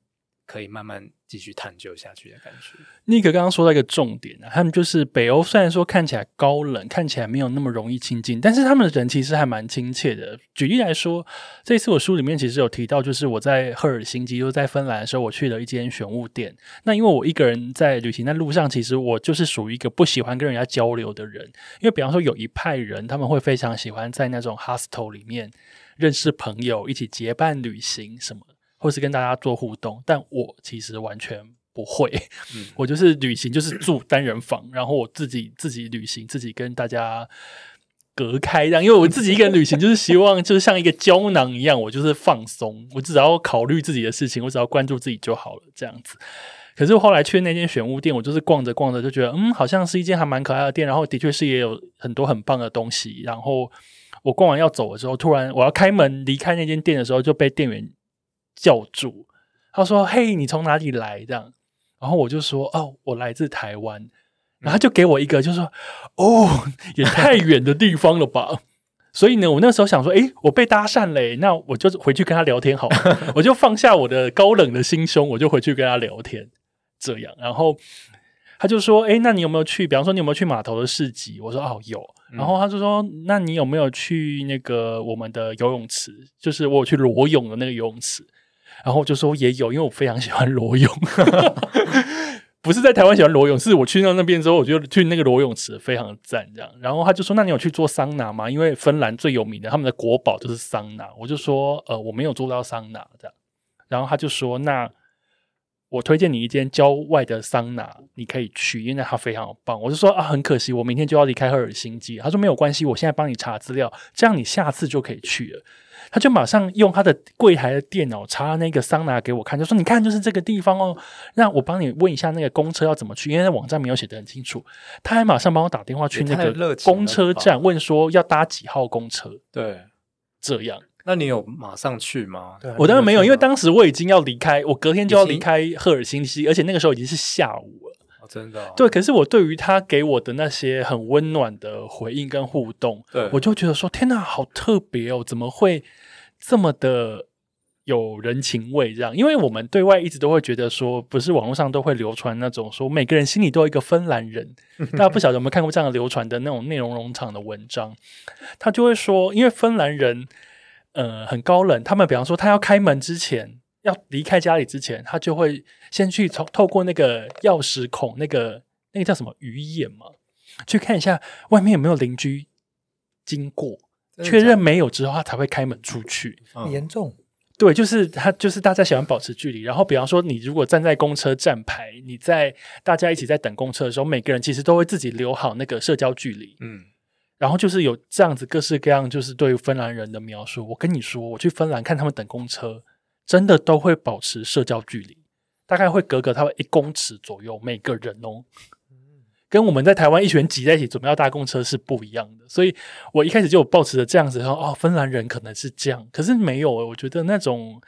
可以慢慢继续探究下去的感觉。尼克刚刚说到一个重点啊，他们就是北欧，虽然说看起来高冷，看起来没有那么容易亲近，但是他们的人其实还蛮亲切的。举例来说，这次我书里面其实有提到，就是我在赫尔辛基，就在芬兰的时候，我去了一间选物店。那因为我一个人在旅行在路上，其实我就是属于一个不喜欢跟人家交流的人。因为比方说，有一派人他们会非常喜欢在那种 hostel 里面认识朋友，一起结伴旅行什么。或是跟大家做互动，但我其实完全不会。[laughs] 我就是旅行，就是住单人房，然后我自己自己旅行，自己跟大家隔开这样。因为我自己一个人旅行，就是希望就是像一个胶囊一样，我就是放松，我只要考虑自己的事情，我只要关注自己就好了这样子。可是后来去那间选物店，我就是逛着逛着就觉得，嗯，好像是一间还蛮可爱的店，然后的确是也有很多很棒的东西。然后我逛完要走的时候，突然我要开门离开那间店的时候，就被店员。叫住，他说：“嘿，你从哪里来？”这样，然后我就说：“哦，我来自台湾。”然后就给我一个，就说：“哦，也太远的地方了吧？” [laughs] 所以呢，我那时候想说：“诶，我被搭讪嘞，那我就回去跟他聊天好。[laughs] ”我就放下我的高冷的心胸，我就回去跟他聊天。这样，然后他就说：“诶，那你有没有去？比方说，你有没有去码头的市集？”我说：“哦，有。”然后他就说：“那你有没有去那个我们的游泳池？就是我有去裸泳的那个游泳池。”然后就说也有，因为我非常喜欢裸泳，[laughs] 不是在台湾喜欢裸泳，是我去到那边之后，我觉得去那个裸泳池非常赞，这样。然后他就说：“那你有去做桑拿吗？因为芬兰最有名的他们的国宝就是桑拿。”我就说：“呃，我没有做到桑拿这样。”然后他就说：“那我推荐你一间郊外的桑拿，你可以去，因为它非常棒。”我就说：“啊，很可惜，我明天就要离开赫尔辛基。”他说：“没有关系，我现在帮你查资料，这样你下次就可以去了。”他就马上用他的柜台的电脑查那个桑拿给我看，就说：“你看，就是这个地方哦。那我帮你问一下那个公车要怎么去，因为网站没有写的很清楚。”他还马上帮我打电话去那个公车站问说要搭几号公车。对，这样。那你有马上去吗？我当然没有，因为当时我已经要离开，我隔天就要离开赫尔辛基，而且那个时候已经是下午了。真的对，可是我对于他给我的那些很温暖的回应跟互动，对我就觉得说天哪，好特别哦！怎么会这么的有人情味这样，因为我们对外一直都会觉得说，不是网络上都会流传那种说每个人心里都有一个芬兰人，[laughs] 大家不晓得有没有看过这样流传的那种内容农场的文章，他就会说，因为芬兰人呃很高冷，他们比方说他要开门之前，要离开家里之前，他就会先去从透过那个钥匙孔那个那个叫什么鱼眼嘛，去看一下外面有没有邻居经过，确认没有之后，他才会开门出去。嗯严重，对，就是他，就是大家喜欢保持距离。然后，比方说，你如果站在公车站牌，你在大家一起在等公车的时候，每个人其实都会自己留好那个社交距离。嗯，然后就是有这样子各式各样，就是对于芬兰人的描述。我跟你说，我去芬兰看他们等公车，真的都会保持社交距离，大概会隔个他们一公尺左右，每个人哦。跟我们在台湾一群人挤在一起准备要搭公车是不一样的，所以我一开始就有抱持着这样子说，哦，芬兰人可能是这样，可是没有，我觉得那种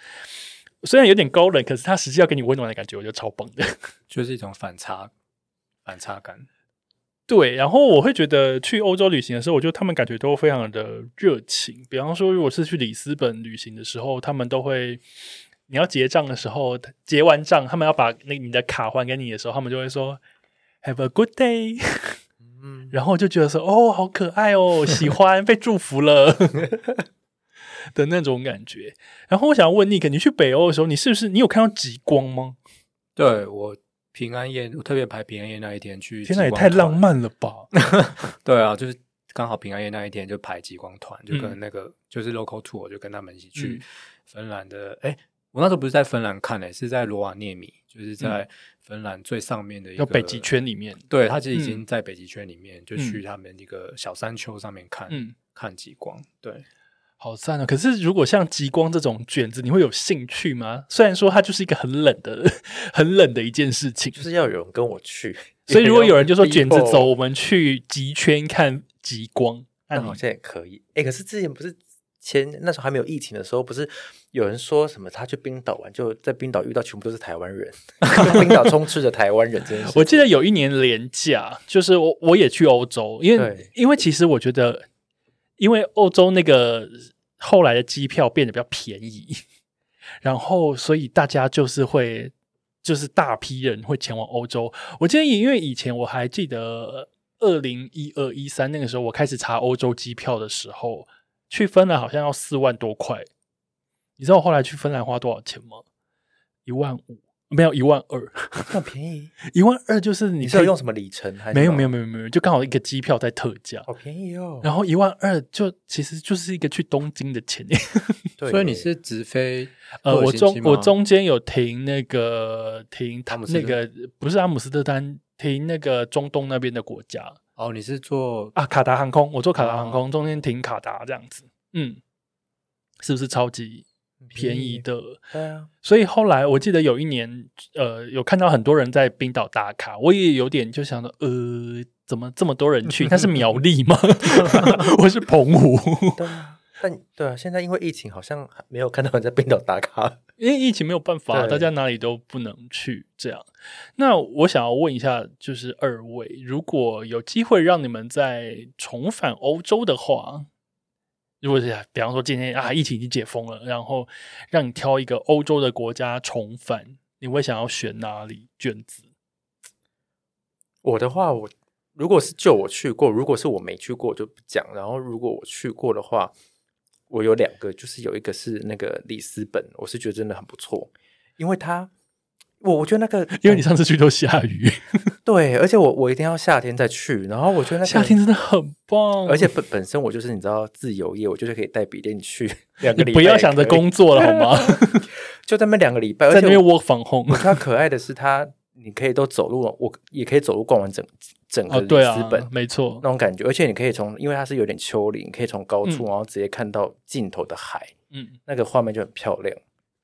虽然有点高冷，可是他实际要给你温暖的感觉，我觉得超棒的。[laughs] 就是一种反差反差感。对，然后我会觉得去欧洲旅行的时候，我觉得他们感觉都非常的热情。比方说，如果是去里斯本旅行的时候，他们都会，你要结账的时候，结完账，他们要把那你的卡还给你的时候，他们就会说 “Have a good day”，嗯，[laughs] 然后就觉得说，哦，好可爱哦，喜欢被祝福了 [laughs] 的那种感觉。然后我想要问尼克，你去北欧的时候，你是不是你有看到极光吗？对我平安夜，我特别排平安夜那一天去。天哪，也太浪。漫了吧！[laughs] 对啊，就是刚好平安夜那一天就排极光团，就嗯跟那个、就是 local tour，就跟他们一起去嗯芬兰的。哎、我那时候不是在芬兰看的、是在罗瓦涅米，就是在嗯芬兰最上面的一个有北极。圈里面，对，他其实已嗯经在北极圈里面，就嗯去他们一个小山丘上面看，嗯，看极光。对，好赞啊！可是如果像极光这种卷子，你会有兴趣吗？虽然说它就是一个很冷的、[laughs] 很冷的一件事情，就是要有人跟我去。[laughs] 所以如果有人就说卷子走，[laughs] 我们去极圈看极光，那好像也可以。哎，可是之前不是前那时候还没有疫情的时候，不是有人说什么他去冰岛玩，就在冰岛遇到全部都是台湾人，冰岛充斥着台湾人这件事。我记得有一年廉价，就是我我也去欧洲，因为因为其实我觉得，因为欧洲那个后来的机票变得比较便宜，然后所以大家就是会就是大批人会前往欧洲。我记得因为以前我还记得二零一二一三那个时候，我开始查欧洲机票的时候，去芬兰好像要四万多块。你知道我后来去芬兰花多少钱吗？一万五，没有一万二。那么便宜，[laughs] 一万二就是你你是可以有用什么里程？还是没有没有没有没有，就刚好一个机票在特价，好便宜哦。然后一万二就其实就是一个去东京的钱。对所以你是直飞呃，赫尔我辛基吗？中我中间有停那个停阿姆斯特那个不是阿姆斯特丹，停那个中东那边的国家。哦，你是坐啊，卡达航空，我坐卡达航哦。空，中间停卡达这样子，嗯，是不是超级便宜的？对啊，所以后来我记得有一年，呃，有看到很多人在冰岛打卡，我也有点就想着，呃，怎么这么多人去？那是 [laughs] 苗栗吗？[laughs] 我是澎湖，对啊。但对啊，现在因为疫情，好像还没有看到人在冰岛打卡。因为疫情没有办法，大家哪里都不能去。这样，那我想要问一下，就是二位，如果有机会让你们再重返欧洲的话，如果是比方说今天啊，疫情已经解封了，然后让你挑一个欧洲的国家重返，你会想要选哪里？卷子？我的话，我如果是就我去过，如果是我没去过就不讲。然后如果我去过的话，我有两个，就是有一个是那个里斯本，我是觉得真的很不错，因为它，我我觉得那个，[laughs] 因为你上次去都下雨，[laughs] 对，而且我我一定要夏天再去，然后我觉得那个夏天真的很棒，而且本本身我就是你知道自由业，我就是可以带笔电去 [laughs] 两个礼拜，不要想着工，作了好吗？就在那边两个礼拜，而在那边且我 work from home 它可爱的是它，你可以都走路，我也可以走路逛完整整个哦，里对啊斯本。，没错，那种感觉，而且你可以从，因为它是有点丘陵，可以从高处，嗯然后直接看到尽头的海，嗯。那个画面就很漂亮。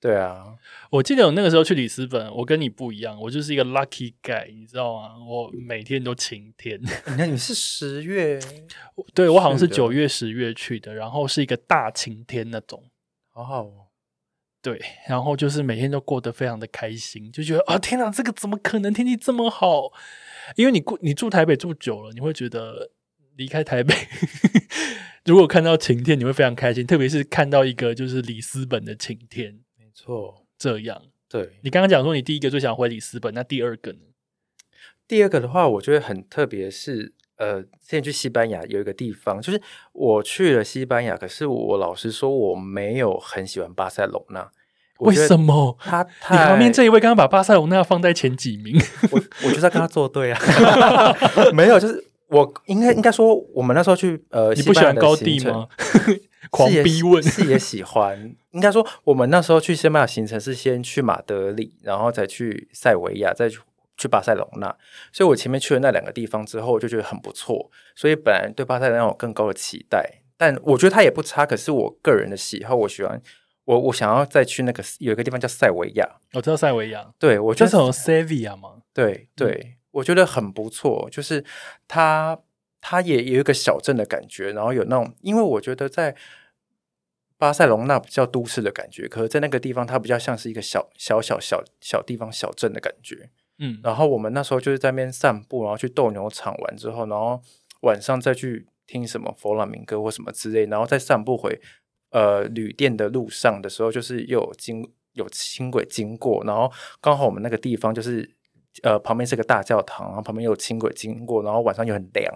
对啊，我记得我那个时候去里斯本，我跟你不一样，我就是一个 lucky guy，你知道吗？我每天都晴天，[laughs] 你看你是十月，对我好像是九月、十月去的，然后是一个大晴天那种，好好哦。对，然后就是每天都过得非常的开心，就觉得啊，天哪，这个怎么可能天气这么好？因为你过你住台北住久了，你会觉得离开台北，[laughs] 如果看到晴天，你会非常开心，特别是看到一个就是里斯本的晴天，没错，这样。对。你刚刚讲说你第一个最想回里斯本，那第二个呢？第二个的话，我觉得很特别，是呃，之前去西班牙有一个地方，就是我去了西班牙，可是我老实说，我没有很喜欢巴塞隆纳。我为什么？他你旁边太这一位刚刚把巴塞隆那放在前几名，我我就是要跟他作对啊，[laughs] 没有，就是我应该应该说，我们那时候去呃，你不喜欢高地地吗？[laughs] 狂逼问，是也喜欢。应该说，我们那时候去西班牙行程是先去马德里，然后再去塞维亚，再去去巴塞隆纳。所以我前面去了那两个地方之后，我就觉得很不错。所以本来对巴塞隆纳有更高的期待，但我觉得它也不差。可是我个人的喜好，我喜欢我我想要再去那个有一个地方叫塞维亚。我知道塞维亚，对我觉得是有 Sevilla 吗？对对，我觉得很不错，就是它它也有一个小镇的感觉，然后有那种，因为我觉得在巴塞隆那比较都市的感觉，可是在那个地方它比较像是一个小小小小小地方小镇的感觉。嗯，然后我们那时候就是在那边散步，然后去斗牛场玩之后，然后晚上再去听什么佛朗明哥或什么之类，然后再散步回呃旅店的路上的时候，就是又有经有轻轨经过，然后刚好我们那个地方就是呃旁边是个大教堂，然后旁边有轻轨经过，然后晚上又很凉，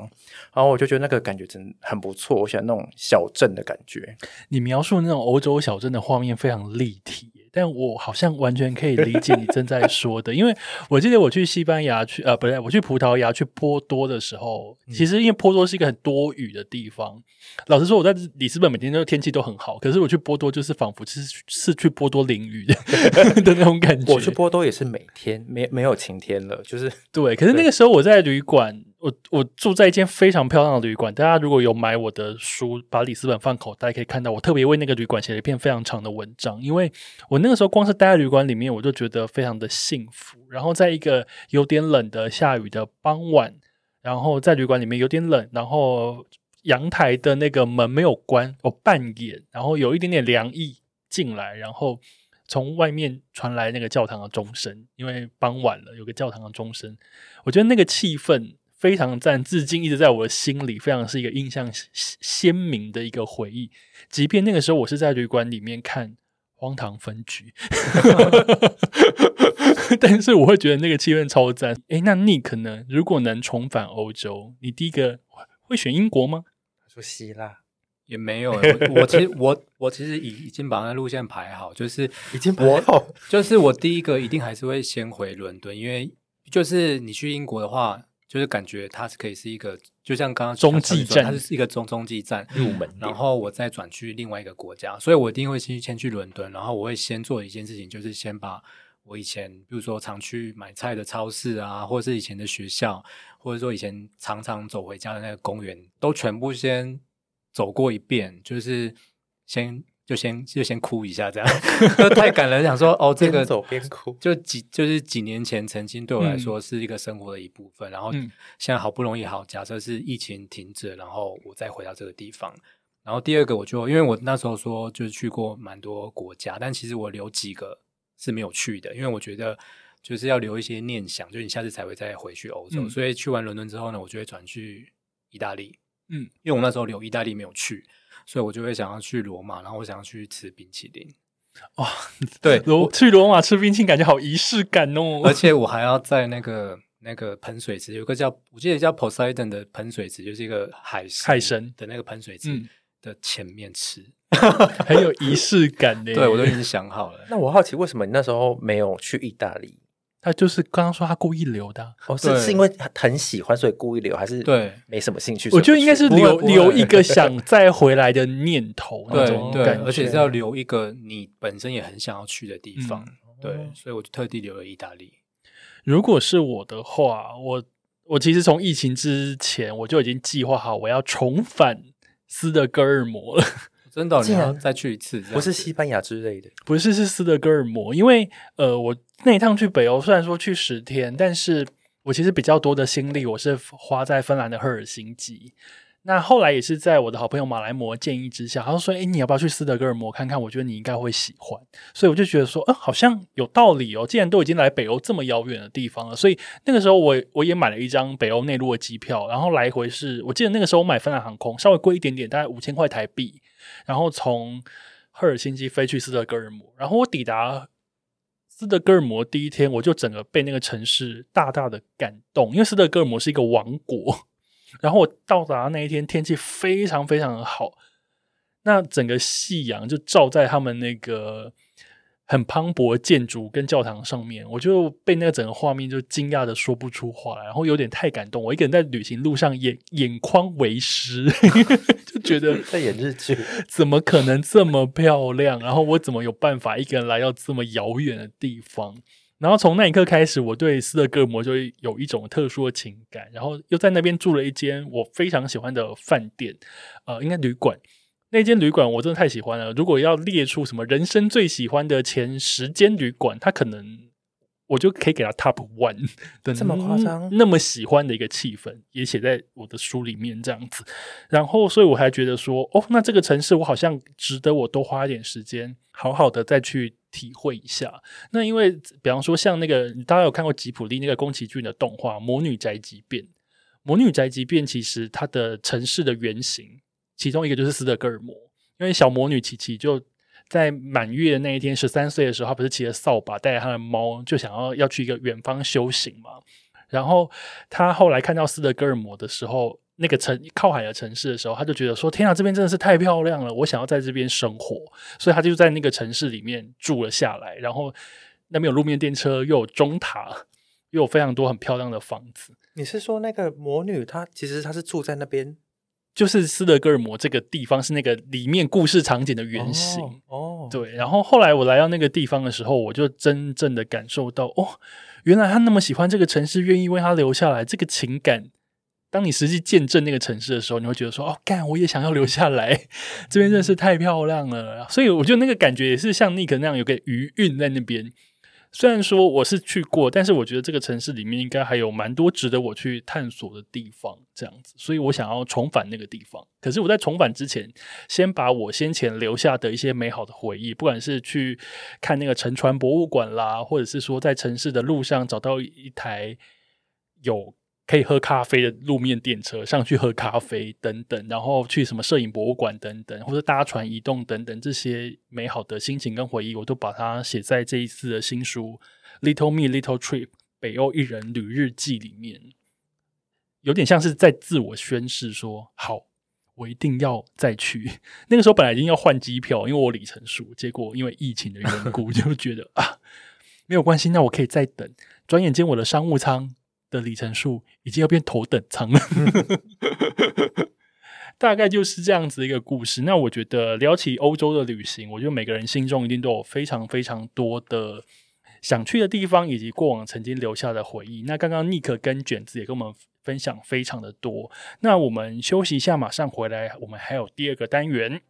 然后我就觉得那个感觉真很不错，我喜欢那种小镇的感觉。你描述那种欧洲小镇的画面非常立体，但我好像完全可以理解你正在说的，因为我记得我去西班牙去呃，不对，我去葡萄牙去波多的时候，其实因为波多是一个很多雨的地方。老实说，我在里斯本每天都天气都很好，可是我去波多就是仿佛是是去波多淋雨的 [laughs] 的那种感觉。我去波多也是每天没没有晴天了，就是对，可是那个时候我在旅馆，我我住在一间非常漂亮的旅馆。大家如果有买我的书，把里斯本放口袋，可以看到我特别为那个旅馆写了一篇非常长的文章。因为我那个时候光是待在旅馆里面，我就觉得非常的幸福。然后在一个有点冷的下雨的傍晚，然后在旅馆里面有点冷，然后阳台的那个门没有关，我半掩，然后有一点点凉意进来，然后从外面传来那个教堂的钟声，因为傍晚了，有个教堂的钟声，我觉得那个气氛非常赞，至今一直在我的心里，非常是一个印象鲜鲜明的一个回忆。即便那个时候我是在旅馆里面看《荒唐分局》，[laughs] [laughs] 但是我会觉得那个气氛超赞。诶，那 Nick 呢？如果能重返欧洲，你第一个会选英国吗？他 [laughs] 说希腊也没有欸、我我其实我我其实已已经把那路线排好，就是已经我排好就是我第一个一定还是会先回伦敦，因为就是你去英国的话，就是感觉它是可以是一个，就像刚刚中继站它是一个中中继站入门然后我再转去另外一个国家，所以我一定会先先去伦敦，然后我会先做一件事情，就是先把我以前比如说常去买菜的超市啊，或者是以前的学校，或者说以前常常走回家的那个公园，都全部先走过一遍，就是先就先就先哭一下，这样 [laughs] 太感人，想说哦，这个边走边哭就几就是几年前曾经对我来说是一个生活的一部分，然后嗯现在好不容易好，假设是疫情停止，然后我再回到这个地方。然后第二个，我就因为我那时候说就是去过蛮多国家，但其实我留几个是没有去的，因为我觉得就是要留一些念想，就是你下次才会再回去欧洲。嗯所以去完伦敦之后呢，我就会转去意大利。嗯，因为我那时候留意大利没有去，所以我就会想要去罗马，然后我想要去吃冰淇淋。[laughs] 哇，对，罗去罗马吃冰淇淋，感觉好仪式感哦。而且我还要在那个那个喷水池，有个叫我记得叫 Poseidon 的喷水池，就是一个海海神的那个喷水池嗯的前面吃。很有仪式感 [laughs] 呢。对我都已经想好了。那我好奇，为什么你那时候没有去意大利？他就是刚刚说他故意留的啊、哦，是对是因为很喜欢，所以故意留，还是对没什么兴趣？我觉得应该是留不会留一个想再回来的念头 [laughs] 那对对种感，觉，而且是要留一个你本身也很想要去的地方。嗯对，所以我就特地留了意大利。如果是我的话，我我其实从疫情之前我就已经计划好我要重返斯德哥尔摩了，真的哦，你要再去一次？不是西班牙之类的。不是是斯德哥尔摩，因为呃，我那一趟去北欧虽然说去十天，但是我其实比较多的心力我是花在芬兰的赫尔辛基。那后来也是在我的好朋友马来摩建议之下，他说：“哎，你要不要去斯德哥尔摩看看？我觉得你应该会喜欢。”所以我就觉得说，呃，好像有道理哦。既然都已经来北欧这么遥远的地方了，所以那个时候我我也买了一张北欧内陆的机票，然后来回是我记得那个时候我买芬兰航空稍微贵一点点，大概五千块台币，然后从赫尔辛基飞去斯德哥尔摩，然后我抵达斯德哥尔摩第一天，我就整个被那个城市大大的感动，因为斯德哥尔摩是一个王国。然后我到达那一天，天气非常非常的好，那整个夕阳就照在他们那个。很磅礴建筑跟教堂上面，我就被那个整个画面就惊讶的说不出话来，然后有点太感动。我一个人在旅行路上眼眼眶为湿，[laughs] 就觉得在演日剧，[laughs] 怎么可能这么漂亮？然后我怎么有办法一个人来到这么遥远的地方？然后从那一刻开始，我对斯德哥尔摩就有一种特殊的情感。然后又在那边住了一间我非常喜欢的饭店，呃，应该旅馆。那间旅馆我真的太喜欢了。如果要列出什么人生最喜欢的前十间旅馆，它可能我就可以给它 top one 的这么夸张，那么喜欢的一个气氛，也写在我的书里面这样子。然后，所以我还觉得说，哦，那这个城市我好像值得我多花一点时间，好好的再去体会一下。那因为，比方说像那个大家有看过吉普力那个宫崎骏的动画《魔女宅急便》，《魔女宅急便》其实它的城市的原型。其中一个就是斯德哥尔摩，因为小魔女琪琪就在满月的那一天，十三岁的时候，她不是骑着扫把带着她的猫，就想要要去一个远方修行嘛。然后她后来看到斯德哥尔摩的时候，那个城靠海的城市的时候，她就觉得说：“天啊，这边真的是太漂亮了，我想要在这边生活。”所以她就在那个城市里面住了下来。然后那边有路面电车，又有钟塔，又有非常多很漂亮的房子。你是说那个魔女她其实她是住在那边？就是斯德哥尔摩这个地方是那个里面故事场景的原型哦，对。然后后来我来到那个地方的时候，我就真正的感受到哦，原来他那么喜欢这个城市，愿意为他留下来。这个情感，当你实际见证那个城市的时候，你会觉得说哦，干，我也想要留下来。这边真的是太漂亮了，所以我觉得那个感觉也是像尼克那样有个余韵在那边。虽然说我是去过，但是我觉得这个城市里面应该还有蛮多值得我去探索的地方，这样子，所以我想要重返那个地方。可是我在重返之前，先把我先前留下的一些美好的回忆，不管是去看那个沉船博物馆啦，或者是说在城市的路上找到一台有。可以喝咖啡的路面电车上去喝咖啡等等，然后去什么摄影博物馆等等，或者搭船移动等等，这些美好的心情跟回忆，我都把它写在这一次的新书《Little Me Little Trip 北欧一人旅日记》里面，有点像是在自我宣誓说：好，我一定要再去。那个时候本来已经要换机票，因为我里程数，结果因为疫情的缘故，就觉得啊，没有关系，那我可以再等。转眼间，我的商务舱。的里程数已经要变头等舱了，[laughs] 大概就是这样子一个故事。那我觉得聊起欧洲的旅行，我觉得每个人心中一定都有非常非常多的想去的地方，以及过往曾经留下的回忆。那刚刚尼克跟卷子也跟我们分享非常的多。那我们休息一下，马上回来，我们还有第二个单元。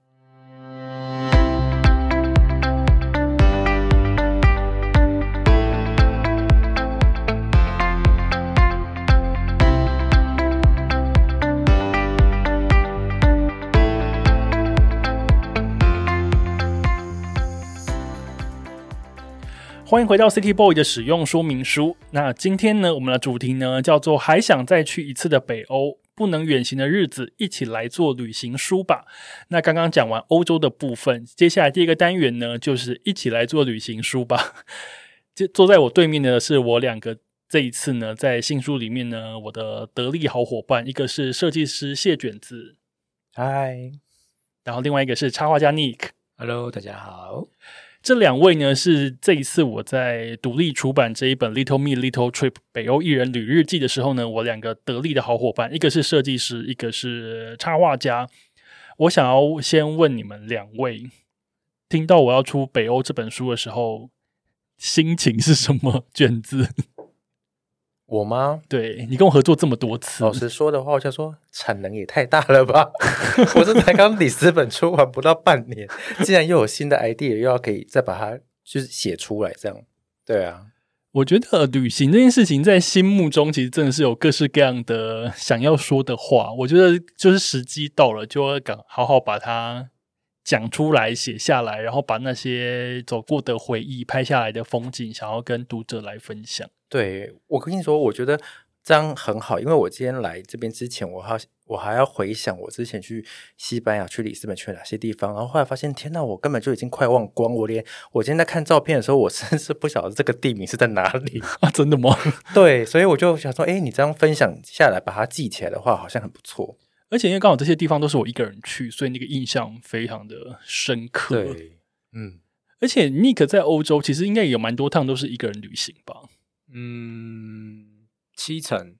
欢迎回到 City Boy 的使用说明书。那今天呢，我们的主题呢叫做“还想再去一次的北欧，不能远行的日子，一起来做旅行书吧。”那刚刚讲完欧洲的部分，接下来第一个单元呢，就是一起来做旅行书吧。[laughs] 就坐在我对面的是我两个，这一次呢，在新书里面呢，我的得力好伙伴，一个是设计师谢卷子，嗨，然后另外一个是插画家 Nick，Hello，大家好。这两位呢，是这一次我在独立出版这一本《Little Me Little Trip 北欧艺人旅日记》的时候呢，我两个得力的好伙伴，一个是设计师，一个是插画家。我想要先问你们两位，听到我要出北欧这本书的时候，心情是什么？卷子。我吗？对你跟我合作这么多次，老实说的话，我想说产能也太大了吧！[laughs] 我这才刚里斯本出完不到半年，竟然又有新的 idea，又要可以再把它就是写出来，这样对啊。我觉得旅行这件事情在心目中其实真的是有各式各样的想要说的话。我觉得就是时机到了，就要敢好好把它讲出来、写下来，然后把那些走过的回忆、拍下来的风景，想要跟读者来分享。对我跟你说，我觉得这样很好，因为我今天来这边之前，我还我还要回想我之前去西班牙、去里斯本去了哪些地方，然后后来发现，天呐，我根本就已经快忘光，我连我今天在看照片的时候，我 [laughs] 甚至不晓得这个地名是在哪里。啊，[laughs] 真的吗？[laughs] 对，所以我就想说，哎，你这样分享下来，把它记起来的话，好像很不错。而且因为刚好这些地方都是我一个人去，所以那个印象非常的深刻。对，嗯，而且 Nick 在欧洲其实应该也有蛮多趟都是一个人旅行吧？嗯，七成，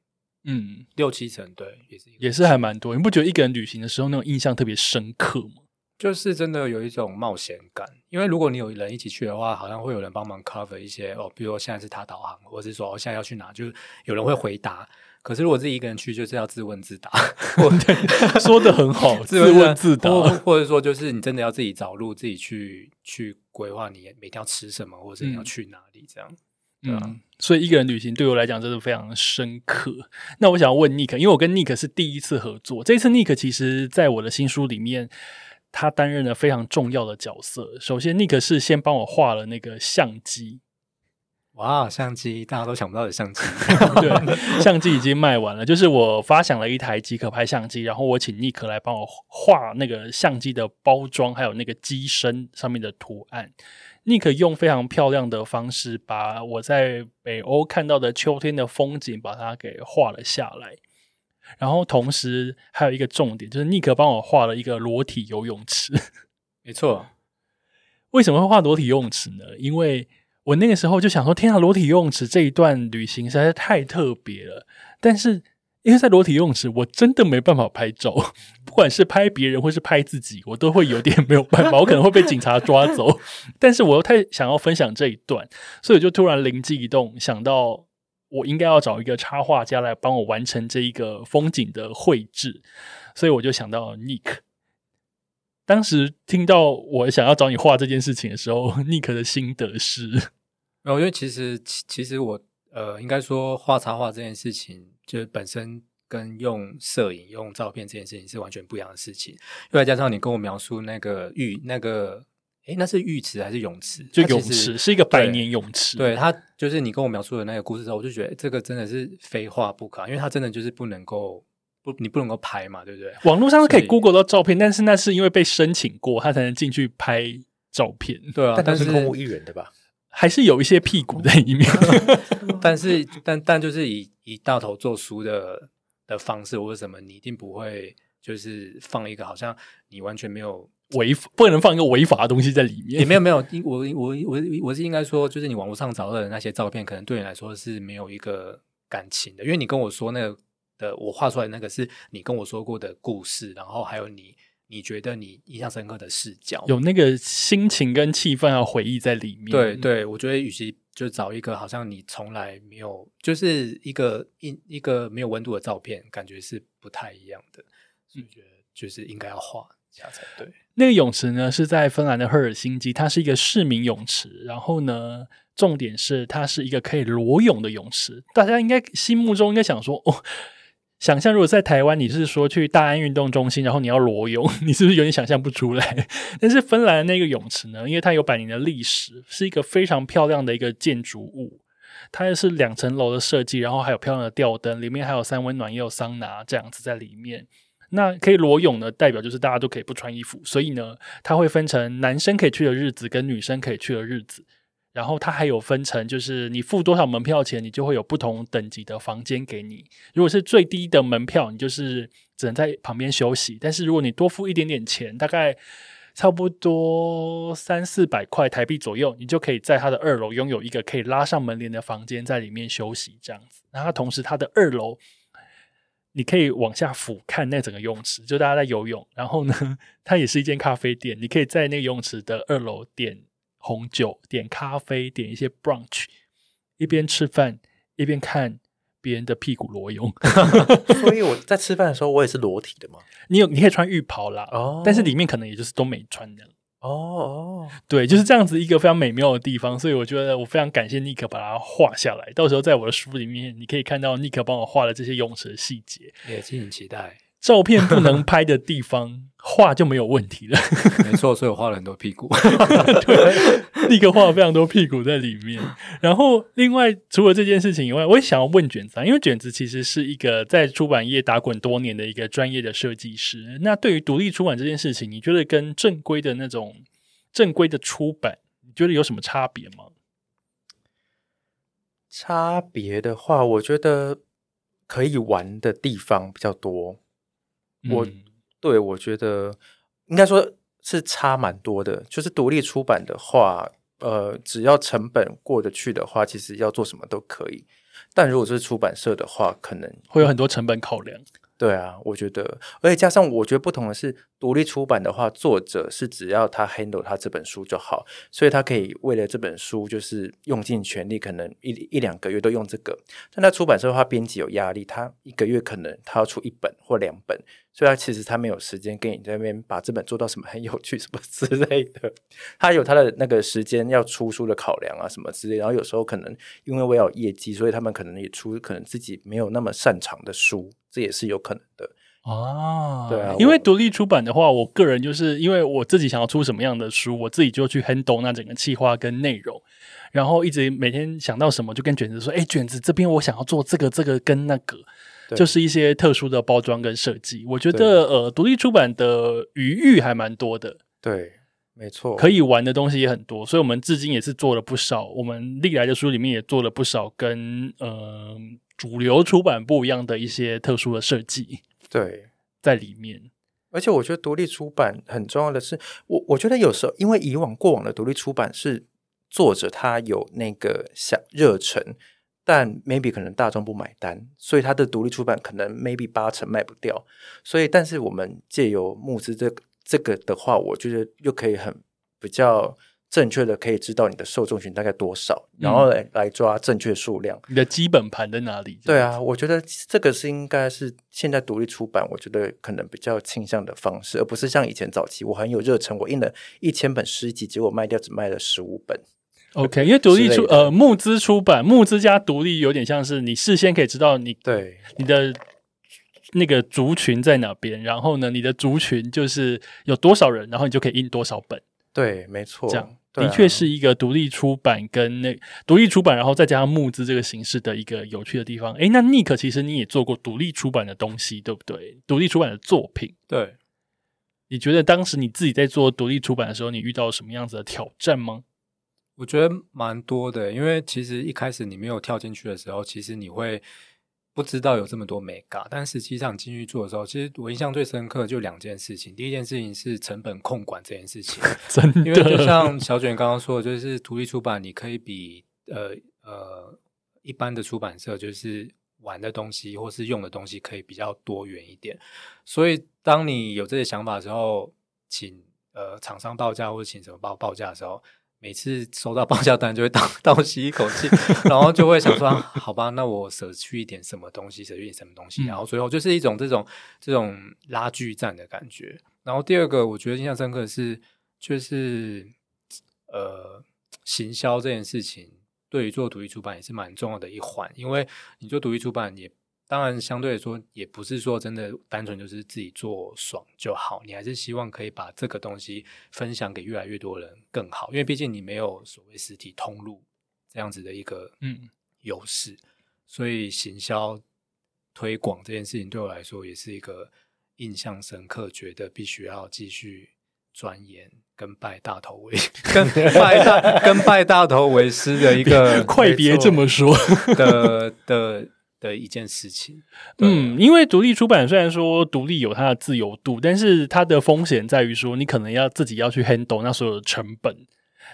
嗯，六七成，对，也是也是还蛮多。你不觉得一个人旅行的时候那种印象特别深刻吗？就是真的有一种冒险感，因为如果你有人一起去的话，好像会有人帮忙 cover 一些哦，比如说现在是他导航，或者是说哦现在要去哪，就是有人会回答。可是如果自己一个人去，就是要自问自答，[laughs] 或说的很好，自问自答，或或者说就是你真的要自己找路，自己去去规划你每天要吃什么，或者是你要去哪里这样。对啊，嗯，所以一个人旅行对我来讲真的非常深刻。那我想要问 Nick，因为我跟 Nick 是第一次合作，这次 Nick 其实在我的新书里面，他担任了非常重要的角色。首先，Nick 是先帮我画了那个相机，哇，相机大家都想不到的相机 [laughs] [laughs] 对，相机已经卖完了。就是我发想了一台即可拍相机，然后我请 Nick 来帮我画那个相机的包装，还有那个机身上面的图案。Nick 用非常漂亮的方式，把我在北欧看到的秋天的风景，把它给画了下来。然后同时还有一个重点，就是 Nick 帮我画了一个裸体游泳池。没错，[laughs] 为什么会画裸体游泳池呢？因为我那个时候就想说，天啊，裸体游泳池这一段旅行实在是太特别了。但是因为在裸体游泳池，我真的没办法拍照，不管是拍别人或是拍自己，我都会有点没有办法，我可能会被警察抓走。[laughs] 但是我又太想要分享这一段，所以我就突然灵机一动，想到我应该要找一个插画家来帮我完成这一个风景的绘制，所以我就想到 Nick。当时听到我想要找你画这件事情的时候，Nick 的心得是，因为其实其其实我呃，应该说画插画这件事情，就是本身跟用摄影、用照片这件事情是完全不一样的事情。又再加上你跟我描述那个浴那个，诶，那是浴池还是泳池？就泳池是一个百年泳池，对他，就是你跟我描述的那个故事之后，我就觉得这个真的是非画不可，因为它真的就是不能够不，你不能够拍嘛，对不对？网络上是可以 Google 到照片，但是那是因为被申请过，他才能进去拍照片，对啊，但是空无一人的吧？还是有一些屁股在里面。[laughs] 但是但但就是以以大头做书的的方式或者什么，你一定不会就是放一个好像你完全没有。违不能放一个违法的东西在里面，也没有没有，我我我我是应该说，就是你网络上找到的那些照片，可能对你来说是没有一个感情的，因为你跟我说那个的，我画出来那个是你跟我说过的故事，然后还有你你觉得你印象深刻的视角，有那个心情跟气氛和回忆在里面。对对，我觉得与其就找一个好像你从来没有，就是一个一一个没有温度的照片，感觉是不太一样的，所以我觉得就是应该要画一下才对。那个泳池呢是在芬兰的赫尔辛基，它是一个市民泳池。然后呢，重点是它是一个可以裸泳的泳池。大家应该心目中应该想说，哦，想象如果在台湾，你是说去大安运动中心，然后你要裸泳，[laughs] 你是不是有点想象不出来？[laughs] 但是芬兰的那个泳池呢，因为它有百年的历史，是一个非常漂亮的一个建筑物。它也是两层楼的设计，然后还有漂亮的吊灯，里面还有三温暖，也有桑拿这样子在里面。那可以裸泳呢，代表就是大家都可以不穿衣服，所以呢，它会分成男生可以去的日子跟女生可以去的日子。然后它还有分成，就是你付多少门票钱，你就会有不同等级的房间给你。如果是最低的门票，你就是只能在旁边休息；但是如果你多付一点点钱，大概差不多三四百块台币左右，你就可以在它的二楼拥有一个可以拉上门帘的房间，在里面休息这样子。然后同时它的二楼。你可以往下俯瞰那整个泳池，就大家在游泳。然后呢，[laughs] 它也是一间咖啡店，你可以在那个泳池的二楼点红酒、点咖啡、点一些 brunch，一边吃饭一边看别人的屁股裸泳。[laughs] 所以我在吃饭的时候，我也是裸体的嘛。你有你可以穿浴袍啦，哦但是里面可能也就是都没穿的。哦哦，对，就是这样子一个非常美妙的地方，所以我觉得我非常感谢尼克把它画下来。到时候在我的书里面，你可以看到尼克帮我画的这些泳池的细节。也敬请期待。照片不能拍的地方，[laughs] 画就没有问题了。没错，所以我画了很多屁股。[laughs] 对，立刻画了非常多屁股在里面。然后，另外除了这件事情以外，我也想要问卷子，因为卷子其实是一个在出版业打滚多年的一个专业的设计师。那对于独立出版这件事情，你觉得跟正规的那种正规的出版，你觉得有什么差别吗？差别的话，我觉得可以玩的地方比较多。我对我觉得应该说是差蛮多的。就是独立出版的话，呃，只要成本过得去的话，其实要做什么都可以。但如果是出版社的话，可能会有很多成本考量。对啊，我觉得，而且加上我觉得不同的是，独立出版的话，作者是只要他 handle 他这本书就好，所以他可以为了这本书就是用尽全力，可能一一两个月都用这个。但他出版社的话，编辑有压力，他一个月可能他要出一本或两本。所以，他其实他没有时间跟你在那边把这本做到什么很有趣什么之类的。[laughs] 他有他的那个时间要出书的考量啊，什么之类。然后有时候可能因为我有业绩，所以他们可能也出可能自己没有那么擅长的书，这也是有可能的啊。对啊，因为独立出版的话，我个人就是因为我自己想要出什么样的书，我自己就去 handle 那整个企划跟内容，然后一直每天想到什么就跟卷子说：“哎，卷子这边我想要做这个这个跟那个。”就是一些特殊的包装跟设计，我觉得呃，独立出版的余裕还蛮多的。对，没错，可以玩的东西也很多，所以我们至今也是做了不少。我们历来的书里面也做了不少跟呃主流出版不一样的一些特殊的设计。对，在里面。而且我觉得独立出版很重要的是，我我觉得有时候因为以往过往的独立出版是作者他有那个想热忱。但 maybe 可能大众不买单，所以他的独立出版可能 maybe 八成卖不掉。所以，但是我们借由募资这这个的话，我觉得又可以很比较正确的可以知道你的受众群大概多少，然后来来抓正确数量。你的基本盘在哪里？对啊，我觉得这个是应该是现在独立出版，我觉得可能比较倾向的方式，而不是像以前早期我很有热忱，我印了一千本诗集，结果卖掉只卖了十五本。OK，因为独立出呃募资出版，募资加独立有点像是你事先可以知道你对你的那个族群在哪边，然后呢，你的族群就是有多少人，然后你就可以印多少本。对，没错，这样的确是一个独立出版跟那独立出版，然后再加上募资这个形式的一个有趣的地方。诶，那 Nick 其实你也做过独立出版的东西，对不对？独立出版的作品，对，你觉得当时你自己在做独立出版的时候，你遇到什么样子的挑战吗？我觉得蛮多的，因为其实一开始你没有跳进去的时候，其实你会不知道有这么多美嘎。但实际上进去做的时候，其实我印象最深刻就两件事情。第一件事情是成本控管这件事情，[laughs] 真的，因为就像小卷刚刚说的，就是独立出版，你可以比呃呃一般的出版社就是玩的东西或是用的东西可以比较多元一点。所以当你有这些想法的时候，请呃厂商报价或者请什么报报价的时候。每次收到报价单就会倒 [laughs] 倒吸一口气，然后就会想说：好吧，那我舍去一点什么东西，舍去点什么东西，然后最后就是一种这种这种拉锯战的感觉。然后第二个，我觉得印象深刻的是，就是呃，行销这件事情对于做独立出版也是蛮重要的一环，因为你做独立出版也。当然，相对来说，也不是说真的单纯就是自己做爽就好，你还是希望可以把这个东西分享给越来越多人更好，因为毕竟你没有所谓实体通路这样子的一个嗯优势，所以行销推广这件事情对我来说也是一个印象深刻，觉得必须要继续钻研跟拜大头为跟拜大跟拜大头为师的一个，快别这么说的的。的一件事情，嗯，因为独立出版虽然说独立有它的自由度，但是它的风险在于说，你可能要自己要去 handle 那所有的成本，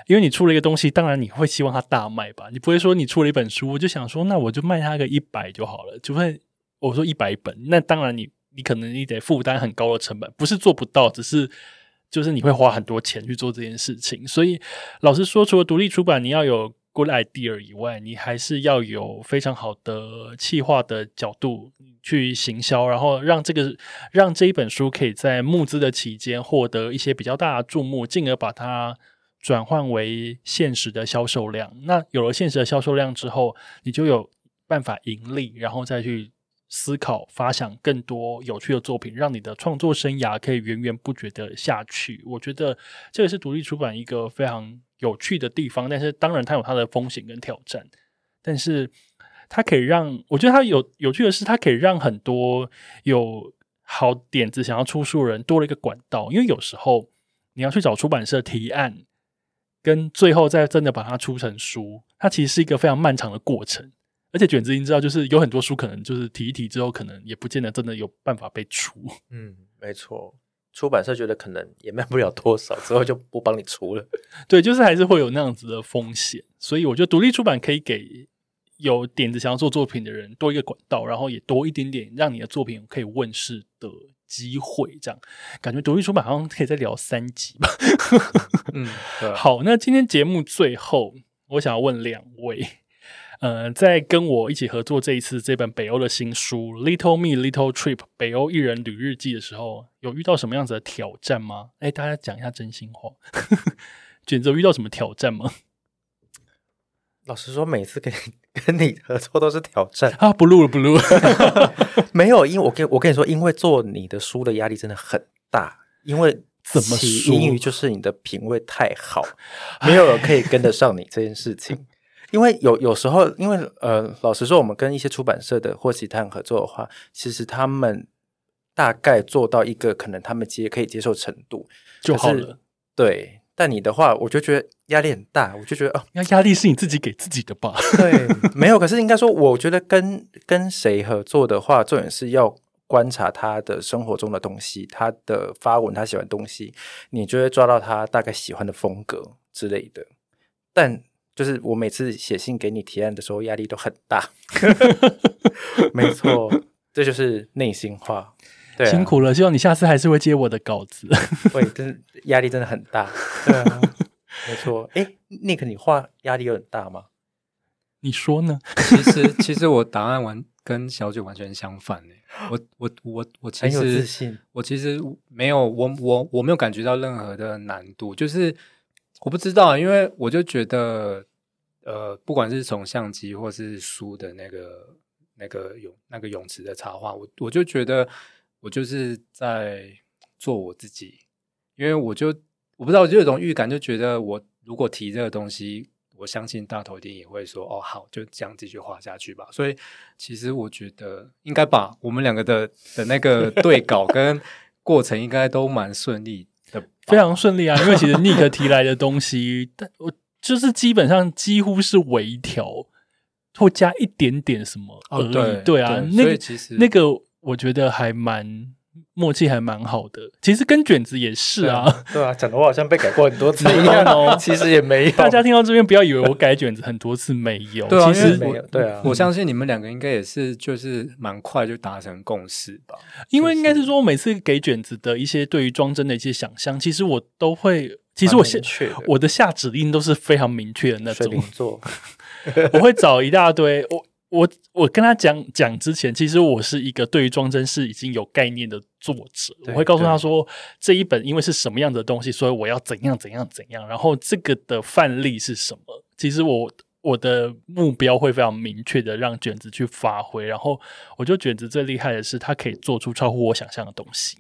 因为你出了一个东西，当然你会希望它大卖吧，你不会说你出了一本书，我就想说，那我就卖它个一百就好了，除非我说一百本，那当然你你可能你得负担很高的成本，不是做不到，只是就是你会花很多钱去做这件事情，所以老实说，除了独立出版，你要有。Good idea 以外，你还是要有非常好的企划的角度去行销，然后让这个让这一本书可以在募资的期间获得一些比较大的注目，进而把它转换为现实的销售量。那有了现实的销售量之后，你就有办法盈利，然后再去思考、发想更多有趣的作品，让你的创作生涯可以源源不绝的下去。我觉得这个是独立出版一个非常有趣的地方，但是当然它有它的风险跟挑战，但是它可以让我觉得它有有趣的是，它可以让很多有好点子想要出书的人多了一个管道，因为有时候你要去找出版社提案。跟最后再真的把它出成书，它其实是一个非常漫长的过程。而且卷子，已经知道，就是有很多书可能就是提一提之后，可能也不见得真的有办法被出。嗯，没错，出版社觉得可能也卖不了多少，之后就不帮你出了。[laughs] 对，就是还是会有那样子的风险。所以我觉得独立出版可以给有点子想要做作品的人多一个管道，然后也多一点点让你的作品可以问世的。机会这样，感觉独立出版好像可以再聊三集吧。嗯，[laughs] 好，那今天节目最后，我想要问两位，呃，在跟我一起合作这一次这本北欧的新书《Little Me Little Trip》北欧一人旅日记的时候，有遇到什么样子的挑战吗？哎，大家讲一下真心话，[laughs] 卷轴遇到什么挑战吗？老实说，每次跟 [laughs] 跟你合作都是挑战啊！不录了，不录了。[laughs] 没有，因为我跟我跟你说，因为做你的书的压力真的很大，因为怎么起因于就是你的品味太好，没有人可以跟得上你这件事情。因为有有时候，因为呃，老实说，我们跟一些出版社的或其他人合作的话，其实他们大概做到一个可能他们接可以接受程度就好了。对。但你的话，我就觉得压力很大，我就觉得哦，那压力是你自己给自己的吧？对，没有。可是应该说，我觉得跟跟谁合作的话，重点是要观察他的生活中的东西，他的发文，他喜欢东西，你就会抓到他大概喜欢的风格之类的。但就是我每次写信给你提案的时候，压力都很大。没错，这就是内心话。对辛苦了，希望你下次还是会接我的稿子。[laughs] 会，真的压力真的很大。对啊，没错。哎，Nick，你画压力有很大吗？你说呢？[laughs] 其实，其实我答案完跟小九完全相反诶。我，我，我，我其实，我其实没有，我，我，我没有感觉到任何的难度。就是我不知道，因为我就觉得，呃，不管是从相机或是书的那个那个泳那个泳池的插画，我我就觉得。我就是在做我自己，因为我就我不知道，我就有种预感，就觉得我如果提这个东西，我相信大头店也会说哦好，就这样继续画下去吧。所以其实我觉得应该把我们两个的的那个对稿跟过程应该都蛮顺利的，非常顺利啊。因为其实 Nick 提来的东西，但我就是基本上几乎是微调或加一点点什么而已。对啊，那个其实那个。我觉得还蛮默契，还蛮好的。其实跟卷子也是啊，对啊，讲的我好像被改过很多次一样 [laughs] 哦。[laughs] 其实也没有，大家听到这边不要以为我改卷子很多次没有。对啊，其实没有。对啊，我相信你们两个应该也是，就是蛮快就达成共识吧。因为应该是说，我每次给卷子的一些对于装帧的一些想象，其实我都会，其实我下我的下指令都是非常明确的那种。[laughs] 我会找一大堆我。我我跟他讲讲之前，其实我是一个对于装帧是已经有概念的作者。我会告诉他说，这一本因为是什么样的东西，所以我要怎样怎样怎样。然后这个的范例是什么？其实我我的目标会非常明确的让卷子去发挥。然后我觉得卷子最厉害的是，他可以做出超乎我想象的东西。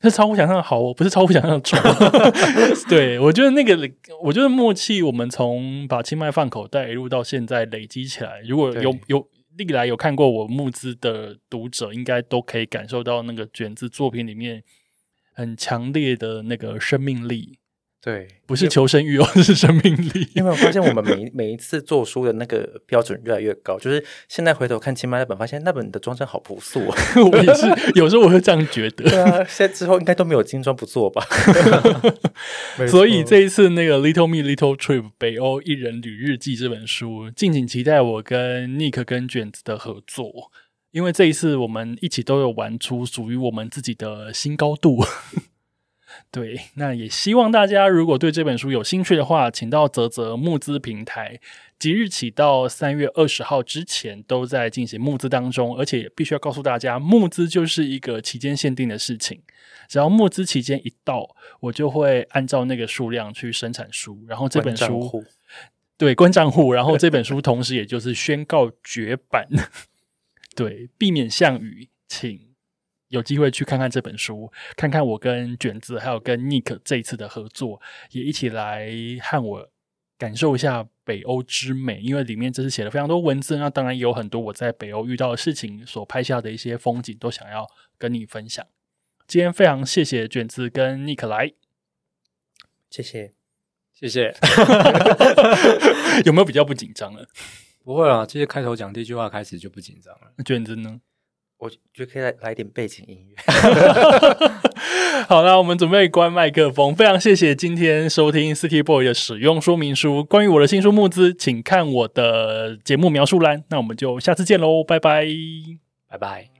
是超乎想象的好，不是超乎想象的丑。[laughs] [laughs] 对我觉得那个，我觉得默契，我们从把清迈放口袋一路到现在累积起来，如果有有历来有看过我募资的读者，应该都可以感受到那个卷子作品里面很强烈的那个生命力。对，不是求生欲，而 [laughs] 是生命力。因为我发现，我们每 [laughs] 每一次做书的那个标准越来越高？就是现在回头看清迈那本，发现那本的装帧好朴素啊！[laughs] 我也是，有时候我会这样觉得。对啊，现在之后应该都没有精装不做吧？所以这一次那个《Little Me Little Trip》北欧一人旅日记这本书，敬请期待我跟 Nick 跟卷子的合作，因为这一次我们一起都有玩出属于我们自己的新高度。对，那也希望大家如果对这本书有兴趣的话，请到泽泽募资平台，即日起到三月二十号之前都在进行募资当中，而且必须要告诉大家，募资就是一个期间限定的事情，只要募资期间一到，我就会按照那个数量去生产书，然后这本书对关账户，然后这本书同时也就是宣告绝版。[laughs] 对，避免项羽，请有机会去看看这本书，看看我跟卷子还有跟 Nick 这一次的合作，也一起来和我感受一下北欧之美，因为里面这是写了非常多文字，那当然也有很多我在北欧遇到的事情所拍下的一些风景，都想要跟你分享。今天非常谢谢卷子跟 Nick 来，谢谢。谢谢。[laughs] 有没有比较不紧张了？不会啊，其实开头讲第一句话开始就不紧张了。卷子呢？我觉得可以来来点背景音乐。[laughs] 好了，我们准备关麦克风。非常谢谢今天收听 City Boy 的使用说明书。关于我的新书募资，请看我的节目描述栏。那我们就下次见喽，拜拜，拜拜。哎